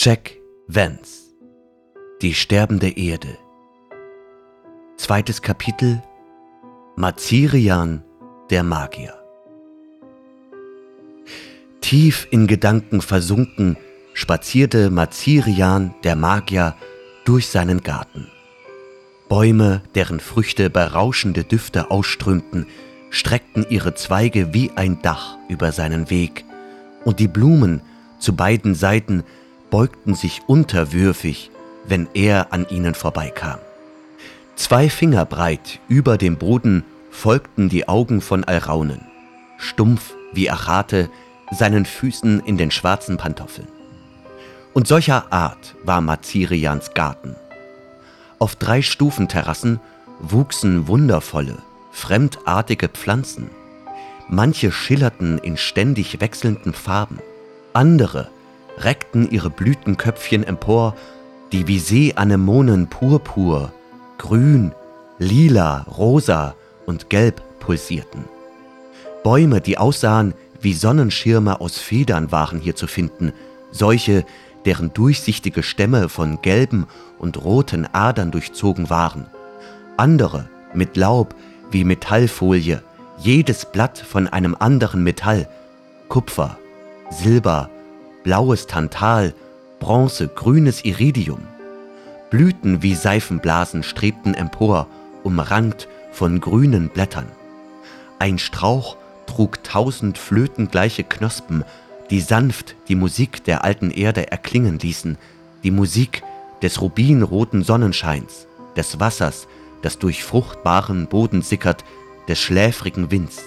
Jack Vance Die sterbende Erde Zweites Kapitel Mazirian der Magier Tief in Gedanken versunken spazierte Mazirian der Magier durch seinen Garten. Bäume, deren Früchte berauschende Düfte ausströmten, streckten ihre Zweige wie ein Dach über seinen Weg, und die Blumen zu beiden Seiten beugten sich unterwürfig, wenn er an ihnen vorbeikam. Zwei Finger breit über dem Boden folgten die Augen von Alraunen, stumpf wie Achate, seinen Füßen in den schwarzen Pantoffeln. Und solcher Art war Mazirians Garten. Auf drei Stufenterrassen wuchsen wundervolle, fremdartige Pflanzen. Manche schillerten in ständig wechselnden Farben, andere reckten ihre Blütenköpfchen empor, die wie Seeanemonen purpur, grün, lila, rosa und gelb pulsierten. Bäume, die aussahen wie Sonnenschirme aus Federn, waren hier zu finden, solche, deren durchsichtige Stämme von gelben und roten Adern durchzogen waren. Andere mit Laub wie Metallfolie, jedes Blatt von einem anderen Metall, Kupfer, Silber, blaues Tantal, Bronze, grünes Iridium. Blüten wie Seifenblasen strebten empor, umrankt von grünen Blättern. Ein Strauch trug tausend flötengleiche Knospen, die sanft die Musik der alten Erde erklingen ließen, die Musik des rubinroten Sonnenscheins, des Wassers, das durch fruchtbaren Boden sickert, des schläfrigen Winds.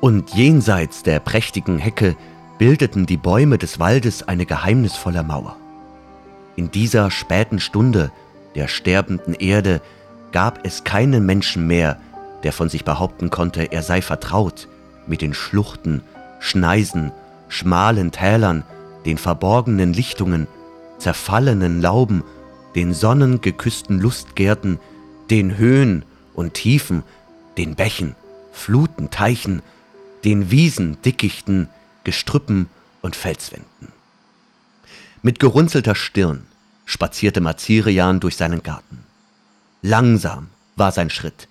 Und jenseits der prächtigen Hecke bildeten die Bäume des Waldes eine geheimnisvolle Mauer. In dieser späten Stunde der sterbenden Erde gab es keinen Menschen mehr, der von sich behaupten konnte, er sei vertraut mit den Schluchten, Schneisen, schmalen Tälern, den verborgenen Lichtungen, zerfallenen Lauben, den sonnengeküssten Lustgärten, den Höhen und Tiefen, den Bächen, Fluten, Teichen, den Wiesen, Dickichten, Gestrüppen und Felswänden. Mit gerunzelter Stirn spazierte Mazirian durch seinen Garten. Langsam war sein Schritt.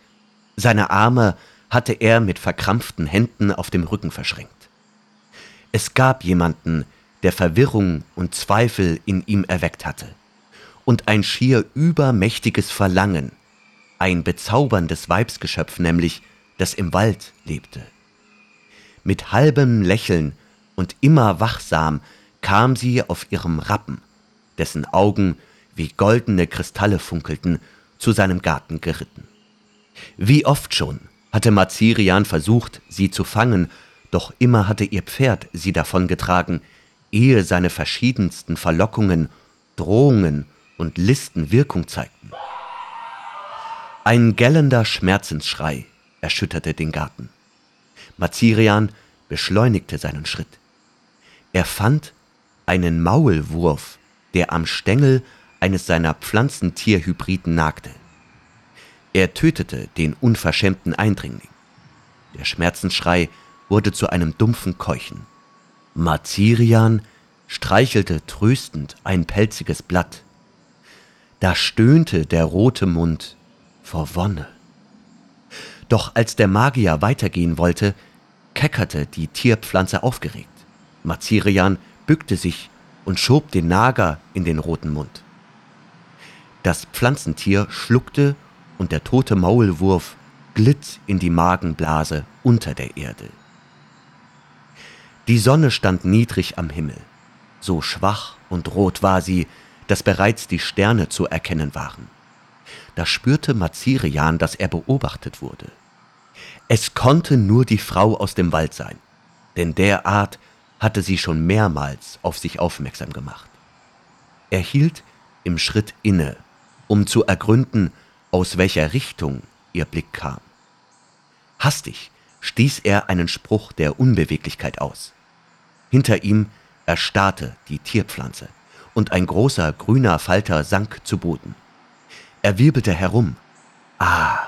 Seine Arme hatte er mit verkrampften Händen auf dem Rücken verschränkt. Es gab jemanden, der Verwirrung und Zweifel in ihm erweckt hatte und ein schier übermächtiges Verlangen, ein bezauberndes Weibsgeschöpf nämlich, das im Wald lebte. Mit halbem Lächeln und immer wachsam kam sie auf ihrem Rappen, dessen Augen wie goldene Kristalle funkelten, zu seinem Garten geritten. Wie oft schon hatte Mazirian versucht, sie zu fangen, doch immer hatte ihr Pferd sie davongetragen, ehe seine verschiedensten Verlockungen, Drohungen und Listen Wirkung zeigten. Ein gellender Schmerzensschrei erschütterte den Garten. Mazirian beschleunigte seinen Schritt. Er fand einen Maulwurf, der am Stängel eines seiner Pflanzentierhybriden nagte. Er tötete den unverschämten Eindringling. Der Schmerzensschrei wurde zu einem dumpfen Keuchen. Mazirian streichelte tröstend ein pelziges Blatt. Da stöhnte der rote Mund vor Wonne. Doch als der Magier weitergehen wollte, keckerte die Tierpflanze aufgeregt. Mazirian bückte sich und schob den Nager in den roten Mund. Das Pflanzentier schluckte und der tote Maulwurf glitt in die Magenblase unter der Erde. Die Sonne stand niedrig am Himmel. So schwach und rot war sie, dass bereits die Sterne zu erkennen waren. Da spürte Mazirian, dass er beobachtet wurde. Es konnte nur die Frau aus dem Wald sein, denn derart hatte sie schon mehrmals auf sich aufmerksam gemacht. Er hielt im Schritt inne, um zu ergründen, aus welcher Richtung ihr Blick kam. Hastig stieß er einen Spruch der Unbeweglichkeit aus. Hinter ihm erstarrte die Tierpflanze, und ein großer grüner Falter sank zu Boden. Er wirbelte herum. Ah,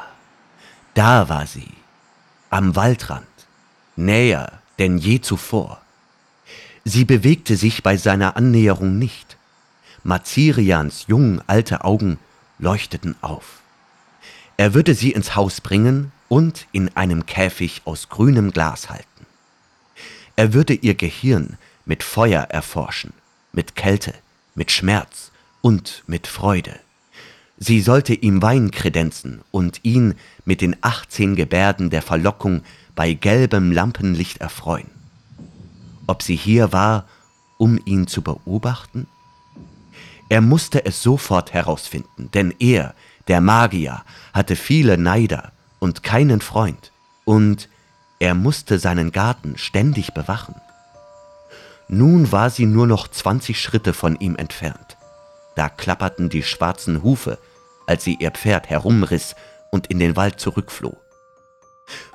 da war sie, am Waldrand, näher denn je zuvor. Sie bewegte sich bei seiner Annäherung nicht, Mazirians jung alte Augen leuchteten auf. Er würde sie ins Haus bringen und in einem Käfig aus grünem Glas halten. Er würde ihr Gehirn mit Feuer erforschen, mit Kälte, mit Schmerz und mit Freude. Sie sollte ihm Wein kredenzen und ihn mit den achtzehn Gebärden der Verlockung bei gelbem Lampenlicht erfreuen. Ob sie hier war, um ihn zu beobachten? Er musste es sofort herausfinden, denn er, der Magier, hatte viele Neider und keinen Freund, und er musste seinen Garten ständig bewachen. Nun war sie nur noch zwanzig Schritte von ihm entfernt. Da klapperten die schwarzen Hufe, als sie ihr Pferd herumriss und in den Wald zurückfloh.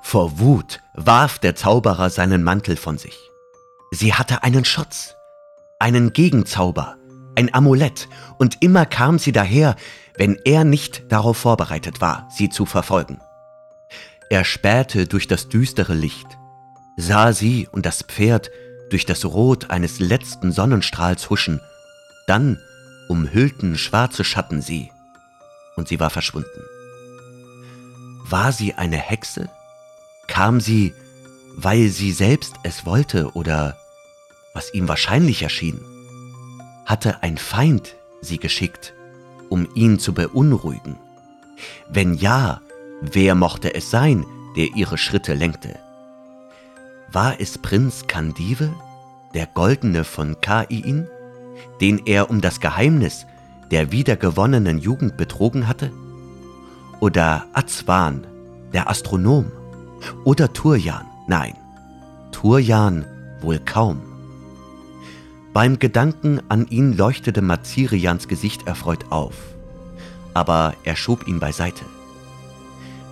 Vor Wut warf der Zauberer seinen Mantel von sich. Sie hatte einen Schutz, einen Gegenzauber, ein Amulett, und immer kam sie daher, wenn er nicht darauf vorbereitet war, sie zu verfolgen. Er spähte durch das düstere Licht, sah sie und das Pferd durch das Rot eines letzten Sonnenstrahls huschen, dann umhüllten schwarze Schatten sie, und sie war verschwunden. War sie eine Hexe? Kam sie, weil sie selbst es wollte oder was ihm wahrscheinlich erschien? Hatte ein Feind sie geschickt, um ihn zu beunruhigen? Wenn ja, Wer mochte es sein, der ihre Schritte lenkte? War es Prinz Kandive, der Goldene von Kaiin, den er um das Geheimnis der wiedergewonnenen Jugend betrogen hatte? Oder Azwan, der Astronom? Oder Turjan? Nein, Turjan wohl kaum. Beim Gedanken an ihn leuchtete Mazirians Gesicht erfreut auf, aber er schob ihn beiseite.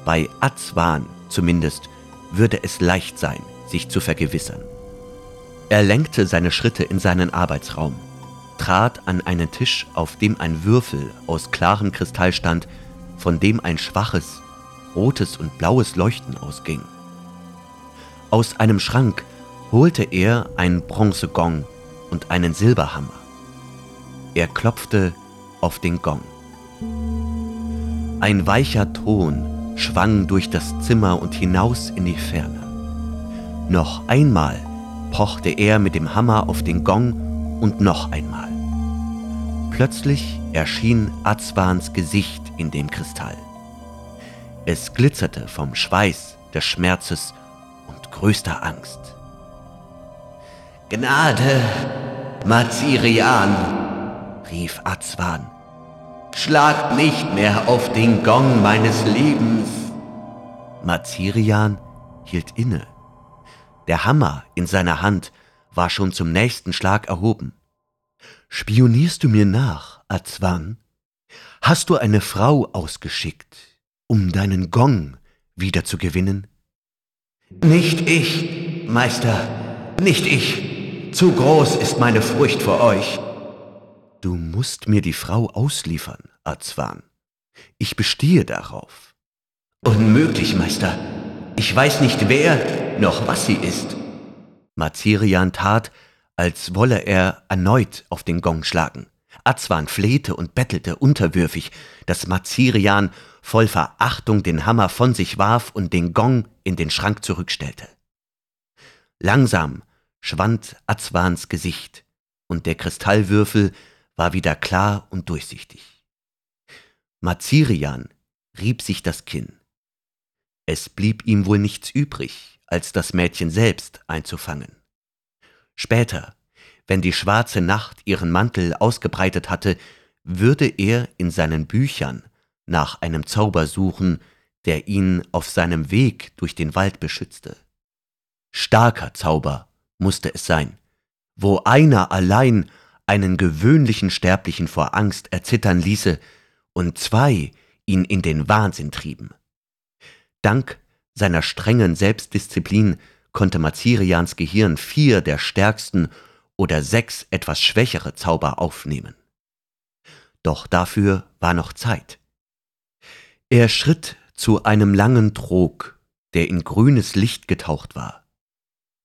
Bei Azwan zumindest würde es leicht sein, sich zu vergewissern. Er lenkte seine Schritte in seinen Arbeitsraum, trat an einen Tisch, auf dem ein Würfel aus klarem Kristall stand, von dem ein schwaches, rotes und blaues Leuchten ausging. Aus einem Schrank holte er einen Bronzegong und einen Silberhammer. Er klopfte auf den Gong. Ein weicher Ton schwang durch das Zimmer und hinaus in die Ferne. Noch einmal pochte er mit dem Hammer auf den Gong und noch einmal. Plötzlich erschien Azwans Gesicht in dem Kristall. Es glitzerte vom Schweiß, des Schmerzes und größter Angst. Gnade, Mazirian, rief Azwan Schlagt nicht mehr auf den Gong meines Lebens. Mazirian hielt inne. Der Hammer in seiner Hand war schon zum nächsten Schlag erhoben. Spionierst du mir nach, Azwan? Hast du eine Frau ausgeschickt, um deinen Gong wieder zu gewinnen? Nicht ich, Meister, nicht ich. Zu groß ist meine Furcht vor euch. Du musst mir die Frau ausliefern, Azwan. Ich bestehe darauf. Unmöglich, Meister. Ich weiß nicht wer noch was sie ist. Mazirian tat, als wolle er erneut auf den Gong schlagen. Azwan flehte und bettelte unterwürfig, dass Mazirian voll Verachtung den Hammer von sich warf und den Gong in den Schrank zurückstellte. Langsam schwand Azwans Gesicht, und der Kristallwürfel war wieder klar und durchsichtig. Mazirian rieb sich das Kinn. Es blieb ihm wohl nichts übrig, als das Mädchen selbst einzufangen. Später, wenn die schwarze Nacht ihren Mantel ausgebreitet hatte, würde er in seinen Büchern nach einem Zauber suchen, der ihn auf seinem Weg durch den Wald beschützte. Starker Zauber musste es sein, wo einer allein einen gewöhnlichen Sterblichen vor Angst erzittern ließe und zwei ihn in den Wahnsinn trieben. Dank seiner strengen Selbstdisziplin konnte Mazirians Gehirn vier der stärksten oder sechs etwas schwächere Zauber aufnehmen. Doch dafür war noch Zeit. Er schritt zu einem langen Trog, der in grünes Licht getaucht war.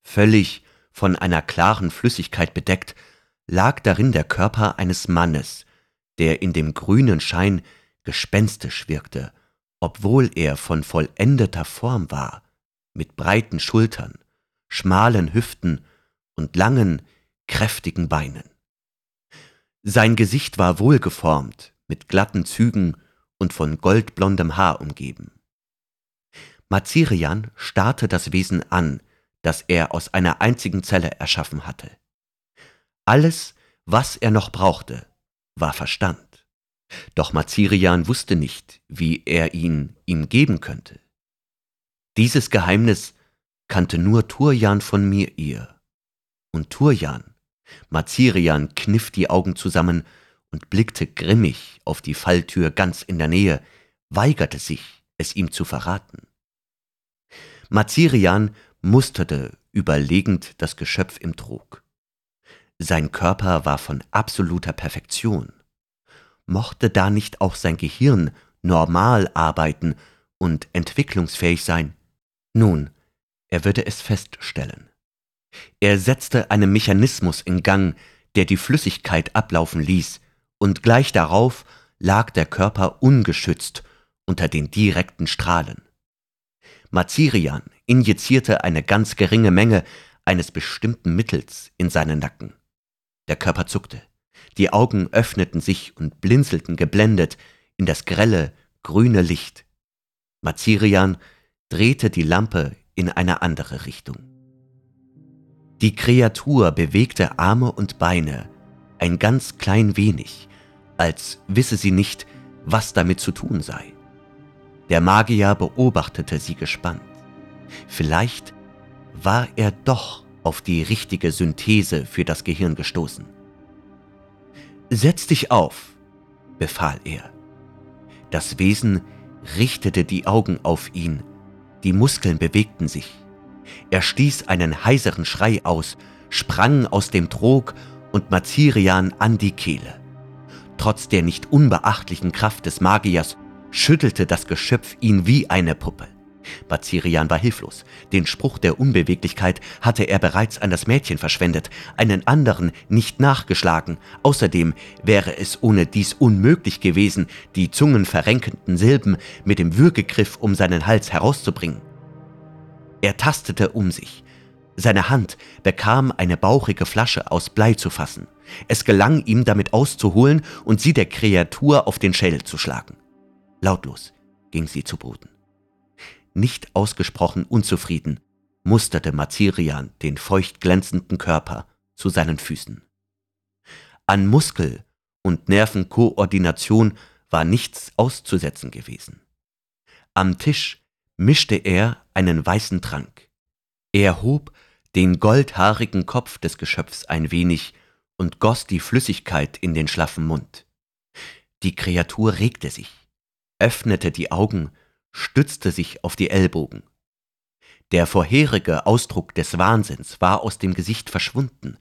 Völlig von einer klaren Flüssigkeit bedeckt, lag darin der Körper eines Mannes, der in dem grünen Schein gespenstisch wirkte, obwohl er von vollendeter Form war, mit breiten Schultern, schmalen Hüften und langen, kräftigen Beinen. Sein Gesicht war wohlgeformt, mit glatten Zügen und von goldblondem Haar umgeben. Mazirian starrte das Wesen an, das er aus einer einzigen Zelle erschaffen hatte. Alles, was er noch brauchte, war Verstand. Doch Mazirian wusste nicht, wie er ihn ihm geben könnte. Dieses Geheimnis kannte nur Turjan von mir ihr. Und Turjan, Mazirian kniff die Augen zusammen und blickte grimmig auf die Falltür ganz in der Nähe, weigerte sich, es ihm zu verraten. Mazirian musterte überlegend das Geschöpf im Trog. Sein Körper war von absoluter Perfektion. Mochte da nicht auch sein Gehirn normal arbeiten und entwicklungsfähig sein? Nun, er würde es feststellen. Er setzte einen Mechanismus in Gang, der die Flüssigkeit ablaufen ließ, und gleich darauf lag der Körper ungeschützt unter den direkten Strahlen. Mazirian injizierte eine ganz geringe Menge eines bestimmten Mittels in seinen Nacken. Der Körper zuckte, die Augen öffneten sich und blinzelten geblendet in das grelle, grüne Licht. Mazirian drehte die Lampe in eine andere Richtung. Die Kreatur bewegte Arme und Beine ein ganz klein wenig, als wisse sie nicht, was damit zu tun sei. Der Magier beobachtete sie gespannt. Vielleicht war er doch auf die richtige Synthese für das Gehirn gestoßen. Setz dich auf, befahl er. Das Wesen richtete die Augen auf ihn, die Muskeln bewegten sich. Er stieß einen heiseren Schrei aus, sprang aus dem Trog und Mazirian an die Kehle. Trotz der nicht unbeachtlichen Kraft des Magiers schüttelte das Geschöpf ihn wie eine Puppe. Bazirian war hilflos. Den Spruch der Unbeweglichkeit hatte er bereits an das Mädchen verschwendet, einen anderen nicht nachgeschlagen. Außerdem wäre es ohne dies unmöglich gewesen, die zungenverrenkenden Silben mit dem Würgegriff um seinen Hals herauszubringen. Er tastete um sich. Seine Hand bekam eine bauchige Flasche aus Blei zu fassen. Es gelang ihm damit auszuholen und sie der Kreatur auf den Schädel zu schlagen. Lautlos ging sie zu Boden. Nicht ausgesprochen unzufrieden musterte Mazirian den feucht glänzenden Körper zu seinen Füßen. An Muskel und Nervenkoordination war nichts auszusetzen gewesen. Am Tisch mischte er einen weißen Trank. Er hob den goldhaarigen Kopf des Geschöpfs ein wenig und goss die Flüssigkeit in den schlaffen Mund. Die Kreatur regte sich öffnete die Augen, stützte sich auf die Ellbogen. Der vorherige Ausdruck des Wahnsinns war aus dem Gesicht verschwunden,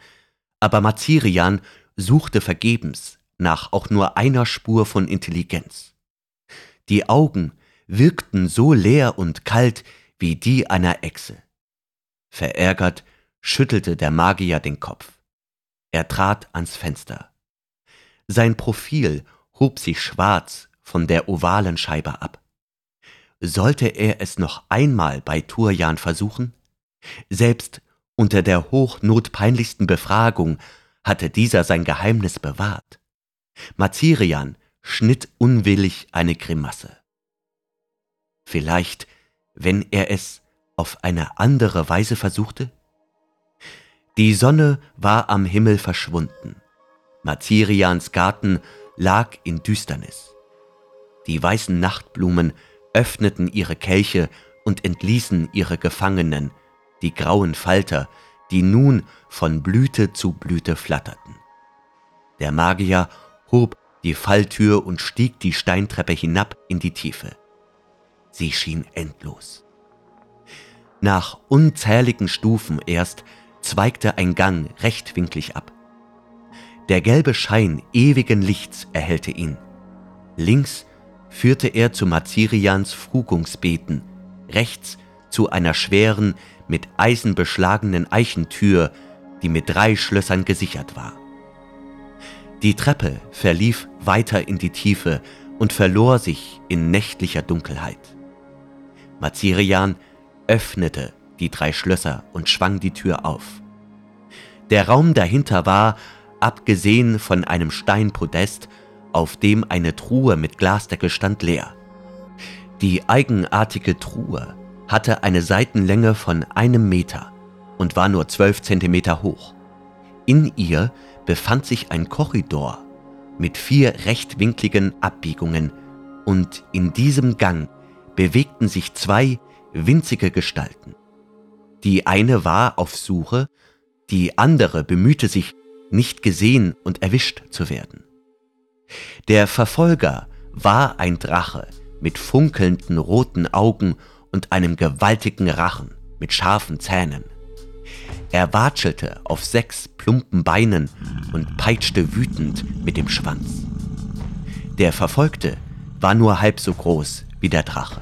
aber Mazirian suchte vergebens nach auch nur einer Spur von Intelligenz. Die Augen wirkten so leer und kalt wie die einer Echse. Verärgert schüttelte der Magier den Kopf. Er trat ans Fenster. Sein Profil hob sich schwarz von der ovalen Scheibe ab. Sollte er es noch einmal bei Turjan versuchen? Selbst unter der hochnotpeinlichsten Befragung hatte dieser sein Geheimnis bewahrt. Mazirian schnitt unwillig eine Grimasse. Vielleicht, wenn er es auf eine andere Weise versuchte? Die Sonne war am Himmel verschwunden. Mazirians Garten lag in Düsternis. Die weißen Nachtblumen öffneten ihre Kelche und entließen ihre Gefangenen, die grauen Falter, die nun von Blüte zu Blüte flatterten. Der Magier hob die Falltür und stieg die Steintreppe hinab in die Tiefe. Sie schien endlos. Nach unzähligen Stufen erst zweigte ein Gang rechtwinklig ab. Der gelbe Schein ewigen Lichts erhellte ihn. Links führte er zu Mazirians Frugungsbeeten, rechts zu einer schweren, mit Eisen beschlagenen Eichentür, die mit drei Schlössern gesichert war. Die Treppe verlief weiter in die Tiefe und verlor sich in nächtlicher Dunkelheit. Mazirian öffnete die drei Schlösser und schwang die Tür auf. Der Raum dahinter war, abgesehen von einem Steinpodest, auf dem eine Truhe mit Glasdeckel stand, leer. Die eigenartige Truhe hatte eine Seitenlänge von einem Meter und war nur zwölf Zentimeter hoch. In ihr befand sich ein Korridor mit vier rechtwinkligen Abbiegungen und in diesem Gang bewegten sich zwei winzige Gestalten. Die eine war auf Suche, die andere bemühte sich, nicht gesehen und erwischt zu werden. Der Verfolger war ein Drache mit funkelnden roten Augen und einem gewaltigen Rachen mit scharfen Zähnen. Er watschelte auf sechs plumpen Beinen und peitschte wütend mit dem Schwanz. Der Verfolgte war nur halb so groß wie der Drache.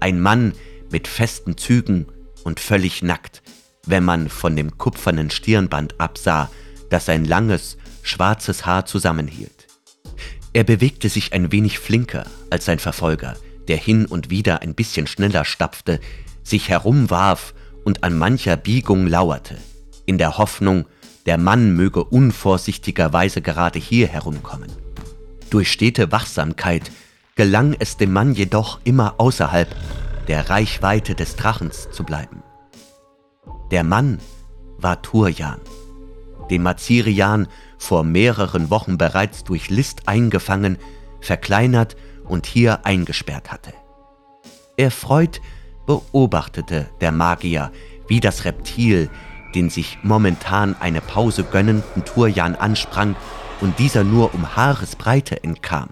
Ein Mann mit festen Zügen und völlig nackt, wenn man von dem kupfernen Stirnband absah, das sein langes, schwarzes Haar zusammenhielt. Er bewegte sich ein wenig flinker als sein Verfolger, der hin und wieder ein bisschen schneller stapfte, sich herumwarf und an mancher Biegung lauerte, in der Hoffnung, der Mann möge unvorsichtigerweise gerade hier herumkommen. Durch stete Wachsamkeit gelang es dem Mann jedoch immer außerhalb der Reichweite des Drachens zu bleiben. Der Mann war Turjan, den Mazirian vor mehreren Wochen bereits durch List eingefangen, verkleinert und hier eingesperrt hatte. Erfreut beobachtete der Magier, wie das Reptil, den sich momentan eine Pause gönnenden Turjan ansprang und dieser nur um Haaresbreite entkam.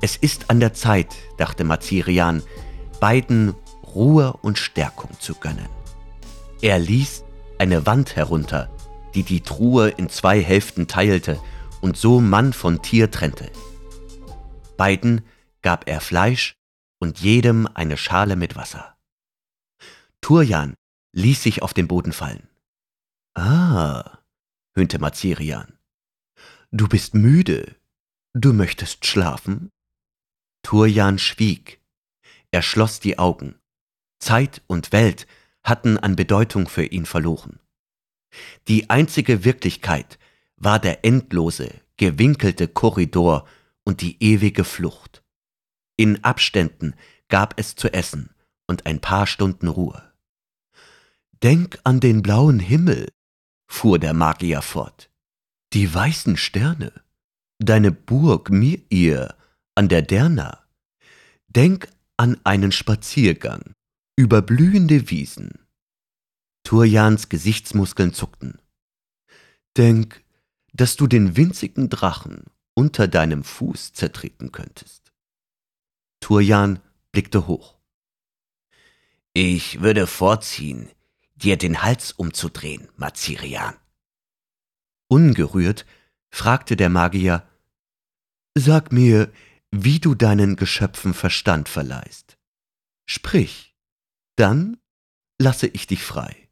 Es ist an der Zeit, dachte Mazirian, beiden Ruhe und Stärkung zu gönnen. Er ließ eine Wand herunter, die die Truhe in zwei Hälften teilte und so Mann von Tier trennte. Beiden gab er Fleisch und jedem eine Schale mit Wasser. Turjan ließ sich auf den Boden fallen. Ah, höhnte Mazirian. Du bist müde. Du möchtest schlafen? Turjan schwieg. Er schloss die Augen. Zeit und Welt hatten an Bedeutung für ihn verloren. Die einzige Wirklichkeit war der endlose, gewinkelte Korridor und die ewige Flucht. In Abständen gab es zu essen und ein paar Stunden Ruhe. Denk an den blauen Himmel, fuhr der Magier fort. Die weißen Sterne, deine Burg Mir an der Derna. Denk an einen Spaziergang über blühende Wiesen. Turjans Gesichtsmuskeln zuckten. Denk, dass du den winzigen Drachen unter deinem Fuß zertreten könntest. Turjan blickte hoch. Ich würde vorziehen, dir den Hals umzudrehen, Mazirian. Ungerührt fragte der Magier, Sag mir, wie du deinen Geschöpfen Verstand verleihst. Sprich, dann lasse ich dich frei.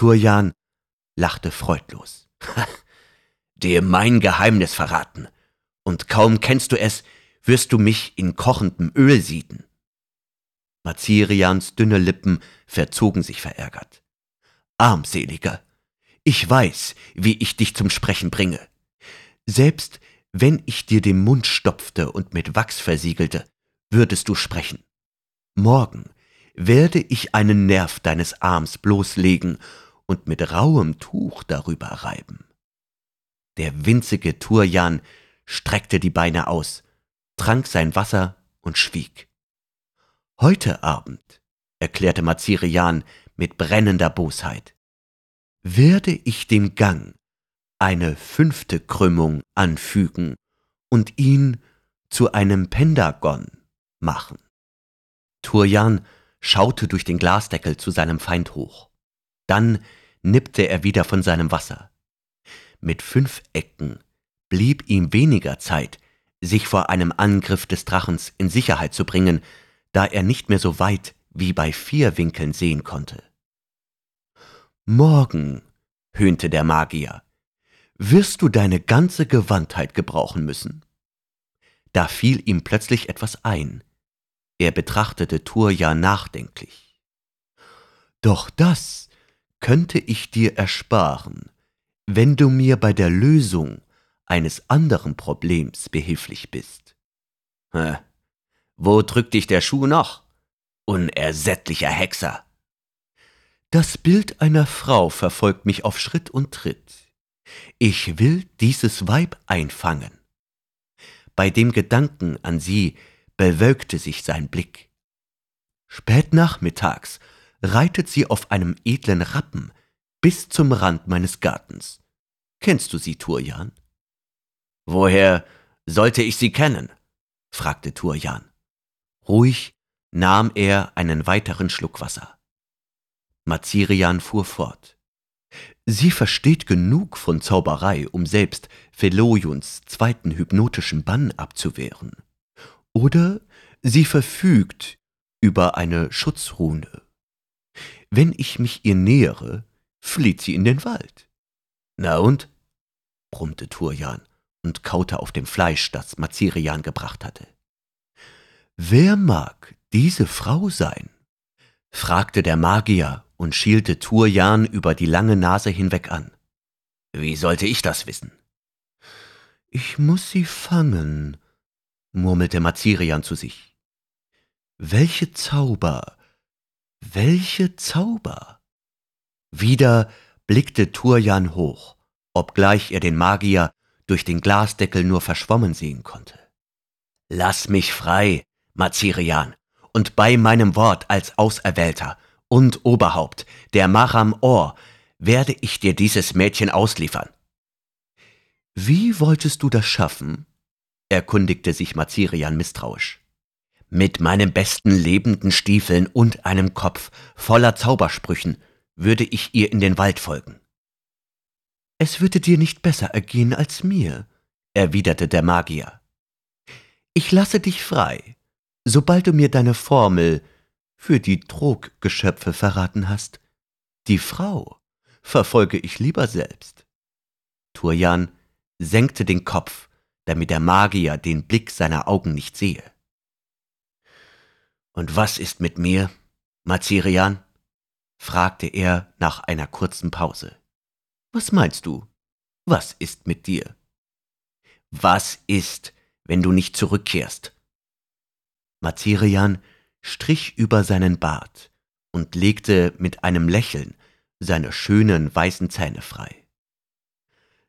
Turjan lachte freudlos. Dir mein Geheimnis verraten, und kaum kennst du es, wirst du mich in kochendem Öl sieden. Mazirians dünne Lippen verzogen sich verärgert. Armseliger, ich weiß, wie ich dich zum Sprechen bringe. Selbst wenn ich dir den Mund stopfte und mit Wachs versiegelte, würdest du sprechen. Morgen werde ich einen Nerv deines Arms bloßlegen und mit rauem Tuch darüber reiben. Der winzige Turjan streckte die Beine aus, trank sein Wasser und schwieg. Heute Abend, erklärte Mazirian mit brennender Bosheit, werde ich dem Gang eine fünfte Krümmung anfügen und ihn zu einem Pentagon machen. Turjan schaute durch den Glasdeckel zu seinem Feind hoch. Dann nippte er wieder von seinem Wasser. Mit fünf Ecken blieb ihm weniger Zeit, sich vor einem Angriff des Drachens in Sicherheit zu bringen, da er nicht mehr so weit wie bei vier Winkeln sehen konnte. Morgen, höhnte der Magier, wirst du deine ganze Gewandtheit gebrauchen müssen. Da fiel ihm plötzlich etwas ein. Er betrachtete Turja nachdenklich. Doch das könnte ich dir ersparen, wenn du mir bei der Lösung eines anderen Problems behilflich bist. Hä? Wo drückt dich der Schuh noch? Unersättlicher Hexer. Das Bild einer Frau verfolgt mich auf Schritt und Tritt. Ich will dieses Weib einfangen. Bei dem Gedanken an sie bewölkte sich sein Blick. Spät nachmittags reitet sie auf einem edlen Rappen bis zum Rand meines Gartens. Kennst du sie, Turjan? Woher sollte ich sie kennen? fragte Turjan. Ruhig nahm er einen weiteren Schluck Wasser. Mazirian fuhr fort. Sie versteht genug von Zauberei, um selbst Felojuns zweiten hypnotischen Bann abzuwehren. Oder sie verfügt über eine Schutzrune. Wenn ich mich ihr nähere, flieht sie in den Wald. Na und? brummte Turjan und kaute auf dem Fleisch, das Mazirian gebracht hatte. Wer mag diese Frau sein? fragte der Magier und schielte Turjan über die lange Nase hinweg an. Wie sollte ich das wissen? Ich muss sie fangen, murmelte Mazirian zu sich. Welche Zauber, welche Zauber! Wieder blickte Turjan hoch, obgleich er den Magier durch den Glasdeckel nur verschwommen sehen konnte. Lass mich frei, Mazirian, und bei meinem Wort als Auserwählter und Oberhaupt der Maram Or werde ich dir dieses Mädchen ausliefern. Wie wolltest du das schaffen? erkundigte sich Mazirian misstrauisch. Mit meinen besten lebenden Stiefeln und einem Kopf voller Zaubersprüchen würde ich ihr in den Wald folgen. Es würde dir nicht besser ergehen als mir, erwiderte der Magier. Ich lasse dich frei, sobald du mir deine Formel für die Troggeschöpfe verraten hast. Die Frau verfolge ich lieber selbst. Turjan senkte den Kopf, damit der Magier den Blick seiner Augen nicht sehe. Und was ist mit mir, Mazirian? fragte er nach einer kurzen Pause. Was meinst du? Was ist mit dir? Was ist, wenn du nicht zurückkehrst? Mazirian strich über seinen Bart und legte mit einem Lächeln seine schönen weißen Zähne frei.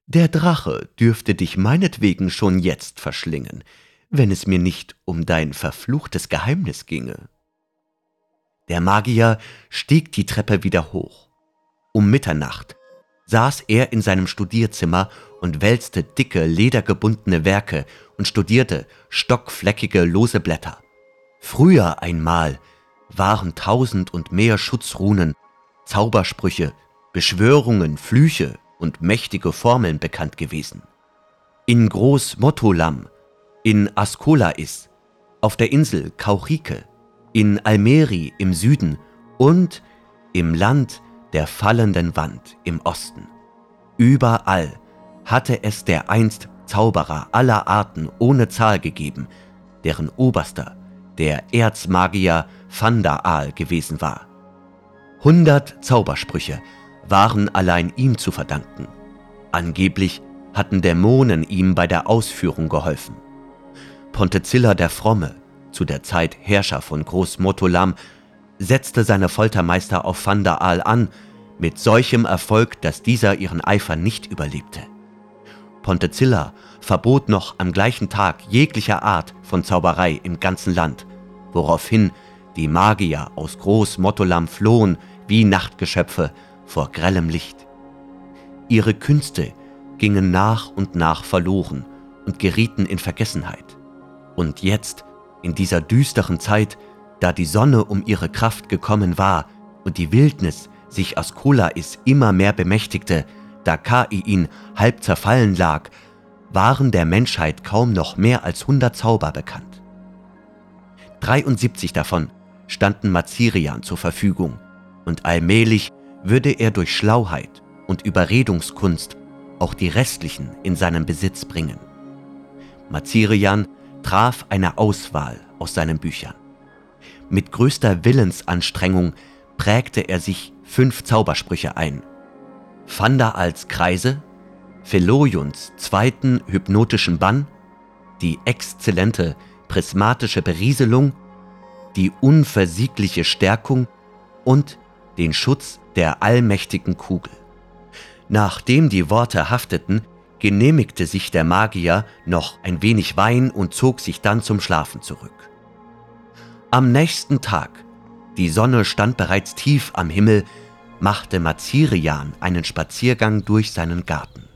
Der Drache dürfte dich meinetwegen schon jetzt verschlingen, wenn es mir nicht um dein verfluchtes Geheimnis ginge. Der Magier stieg die Treppe wieder hoch. Um Mitternacht saß er in seinem Studierzimmer und wälzte dicke, ledergebundene Werke und studierte stockfleckige, lose Blätter. Früher einmal waren tausend und mehr Schutzrunen, Zaubersprüche, Beschwörungen, Flüche und mächtige Formeln bekannt gewesen. In Groß Mottolam, in Askolais, auf der Insel Kaurike, in Almeri im Süden und im Land der fallenden Wand im Osten. Überall hatte es der einst Zauberer aller Arten ohne Zahl gegeben, deren oberster der Erzmagier Vandaal gewesen war. Hundert Zaubersprüche waren allein ihm zu verdanken. Angeblich hatten Dämonen ihm bei der Ausführung geholfen. Pontezilla der Fromme, zu der Zeit Herrscher von Großmotolam, setzte seine Foltermeister auf Vandaal an, mit solchem Erfolg, dass dieser ihren Eifer nicht überlebte. Pontezilla verbot noch am gleichen Tag jeglicher Art von Zauberei im ganzen Land, woraufhin die Magier aus Groß Mottolam flohen wie Nachtgeschöpfe vor grellem Licht. Ihre Künste gingen nach und nach verloren und gerieten in Vergessenheit. Und jetzt, in dieser düsteren Zeit, da die Sonne um ihre Kraft gekommen war und die Wildnis sich Askolais immer mehr bemächtigte, da Kaiin halb zerfallen lag, waren der Menschheit kaum noch mehr als hundert Zauber bekannt. 73 davon standen Mazirian zur Verfügung, und allmählich würde er durch Schlauheit und Überredungskunst auch die restlichen in seinen Besitz bringen. Mazirian traf eine Auswahl aus seinen Büchern. Mit größter Willensanstrengung prägte er sich fünf Zaubersprüche ein. Fanda als Kreise, Philojons zweiten hypnotischen Bann, die exzellente prismatische Berieselung, die unversiegliche Stärkung und den Schutz der allmächtigen Kugel. Nachdem die Worte hafteten, genehmigte sich der Magier noch ein wenig Wein und zog sich dann zum Schlafen zurück. Am nächsten Tag, die Sonne stand bereits tief am Himmel, machte Mazirian einen Spaziergang durch seinen Garten.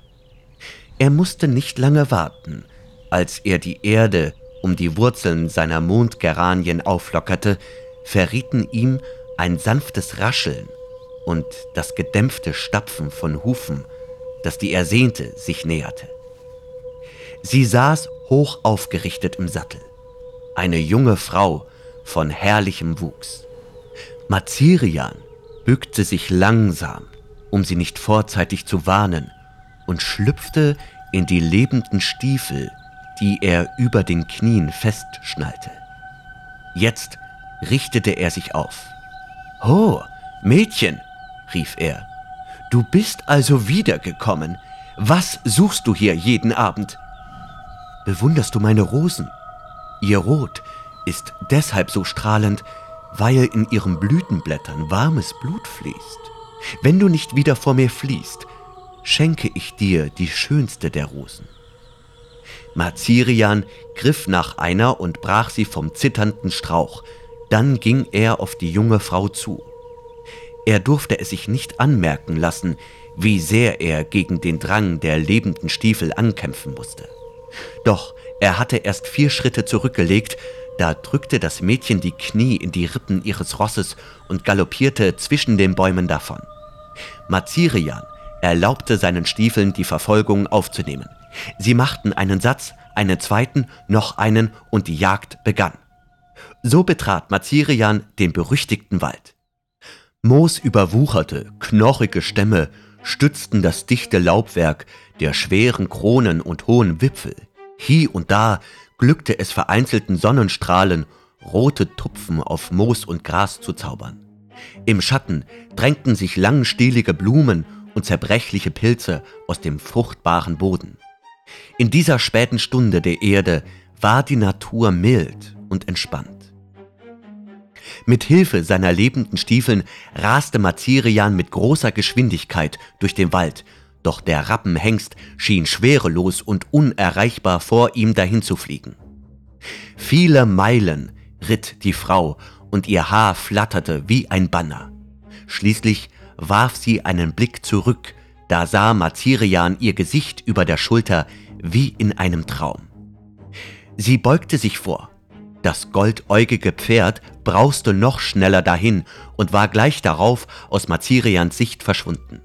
Er musste nicht lange warten, als er die Erde um die Wurzeln seiner Mondgeranien auflockerte, verrieten ihm ein sanftes Rascheln und das gedämpfte Stapfen von Hufen, dass die Ersehnte sich näherte. Sie saß hoch aufgerichtet im Sattel, eine junge Frau von herrlichem Wuchs. Mazirian bückte sich langsam, um sie nicht vorzeitig zu warnen, und schlüpfte in die lebenden Stiefel, die er über den Knien festschnallte. Jetzt richtete er sich auf. Oh, Mädchen, rief er, du bist also wiedergekommen. Was suchst du hier jeden Abend? Bewunderst du meine Rosen? Ihr Rot ist deshalb so strahlend, weil in ihren Blütenblättern warmes Blut fließt. Wenn du nicht wieder vor mir fließt, schenke ich dir die schönste der Rosen. Mazirian griff nach einer und brach sie vom zitternden Strauch. Dann ging er auf die junge Frau zu. Er durfte es sich nicht anmerken lassen, wie sehr er gegen den Drang der lebenden Stiefel ankämpfen musste. Doch er hatte erst vier Schritte zurückgelegt, da drückte das Mädchen die Knie in die Rippen ihres Rosses und galoppierte zwischen den Bäumen davon. Mazirian erlaubte seinen Stiefeln die Verfolgung aufzunehmen. Sie machten einen Satz, einen zweiten, noch einen und die Jagd begann. So betrat Mazirian den berüchtigten Wald. Moos überwucherte, knochige Stämme stützten das dichte Laubwerk der schweren Kronen und hohen Wipfel. Hie und da glückte es vereinzelten Sonnenstrahlen, rote Tupfen auf Moos und Gras zu zaubern. Im Schatten drängten sich langstielige Blumen und zerbrechliche Pilze aus dem fruchtbaren Boden. In dieser späten Stunde der Erde war die Natur mild und entspannt. Mit Hilfe seiner lebenden Stiefeln raste Mazirian mit großer Geschwindigkeit durch den Wald, doch der Rappenhengst schien schwerelos und unerreichbar vor ihm dahin zu fliegen. Viele Meilen ritt die Frau und ihr Haar flatterte wie ein Banner. Schließlich warf sie einen Blick zurück, da sah Mazirian ihr Gesicht über der Schulter wie in einem Traum. Sie beugte sich vor. Das goldäugige Pferd brauste noch schneller dahin und war gleich darauf aus Mazirians Sicht verschwunden.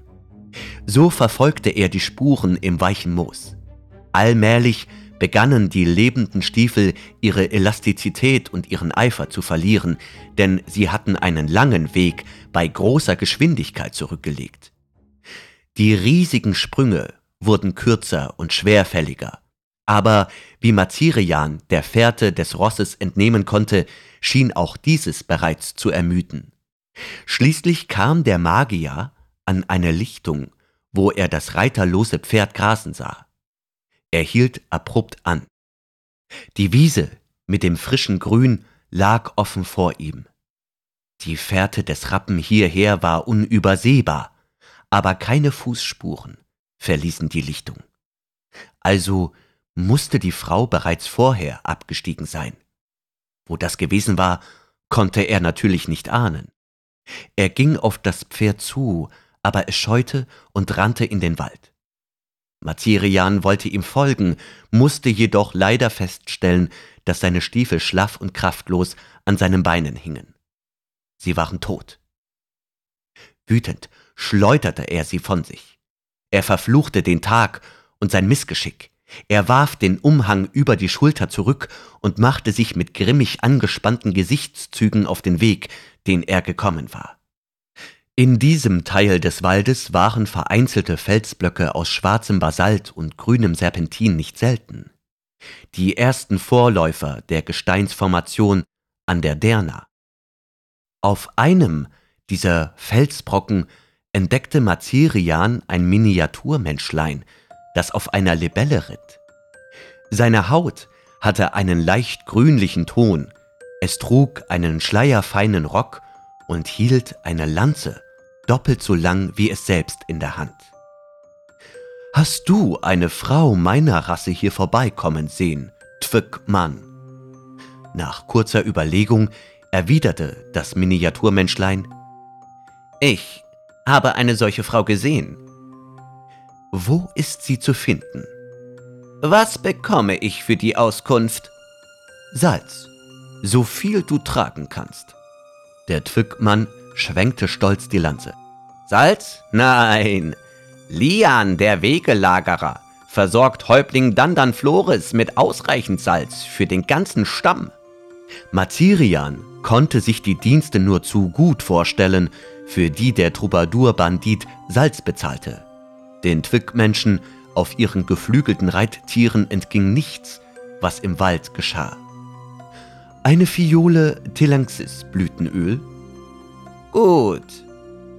So verfolgte er die Spuren im weichen Moos. Allmählich begannen die lebenden Stiefel ihre Elastizität und ihren Eifer zu verlieren, denn sie hatten einen langen Weg bei großer Geschwindigkeit zurückgelegt. Die riesigen Sprünge wurden kürzer und schwerfälliger, aber wie Mazirian der Fährte des Rosses entnehmen konnte, schien auch dieses bereits zu ermüden. Schließlich kam der Magier an eine Lichtung, wo er das reiterlose Pferd grasen sah. Er hielt abrupt an. Die Wiese mit dem frischen Grün lag offen vor ihm. Die Fährte des Rappen hierher war unübersehbar, aber keine Fußspuren verließen die Lichtung. Also musste die Frau bereits vorher abgestiegen sein. Wo das gewesen war, konnte er natürlich nicht ahnen. Er ging auf das Pferd zu, aber es scheute und rannte in den Wald. Mazirian wollte ihm folgen, musste jedoch leider feststellen, dass seine Stiefel schlaff und kraftlos an seinen Beinen hingen. Sie waren tot. Wütend schleuderte er sie von sich. Er verfluchte den Tag und sein Missgeschick. Er warf den Umhang über die Schulter zurück und machte sich mit grimmig angespannten Gesichtszügen auf den Weg, den er gekommen war. In diesem Teil des Waldes waren vereinzelte Felsblöcke aus schwarzem Basalt und grünem Serpentin nicht selten. Die ersten Vorläufer der Gesteinsformation an der Derna. Auf einem dieser Felsbrocken entdeckte Mazirian ein Miniaturmenschlein, das auf einer Libelle ritt. Seine Haut hatte einen leicht grünlichen Ton, es trug einen schleierfeinen Rock und hielt eine Lanze, doppelt so lang wie es selbst in der Hand. Hast du eine Frau meiner Rasse hier vorbeikommen sehen, Twück Mann? Nach kurzer Überlegung erwiderte das Miniaturmenschlein, Ich habe eine solche Frau gesehen. Wo ist sie zu finden? Was bekomme ich für die Auskunft? Salz, so viel du tragen kannst. Der Twückmann schwenkte stolz die Lanze. Salz? Nein. Lian, der Wegelagerer, versorgt Häuptling Dandan Flores mit ausreichend Salz für den ganzen Stamm. Mazirian konnte sich die Dienste nur zu gut vorstellen, für die der Troubadour-Bandit Salz bezahlte. Den Twickmenschen auf ihren geflügelten Reittieren entging nichts, was im Wald geschah. Eine Fiole Telanxis-Blütenöl? Gut,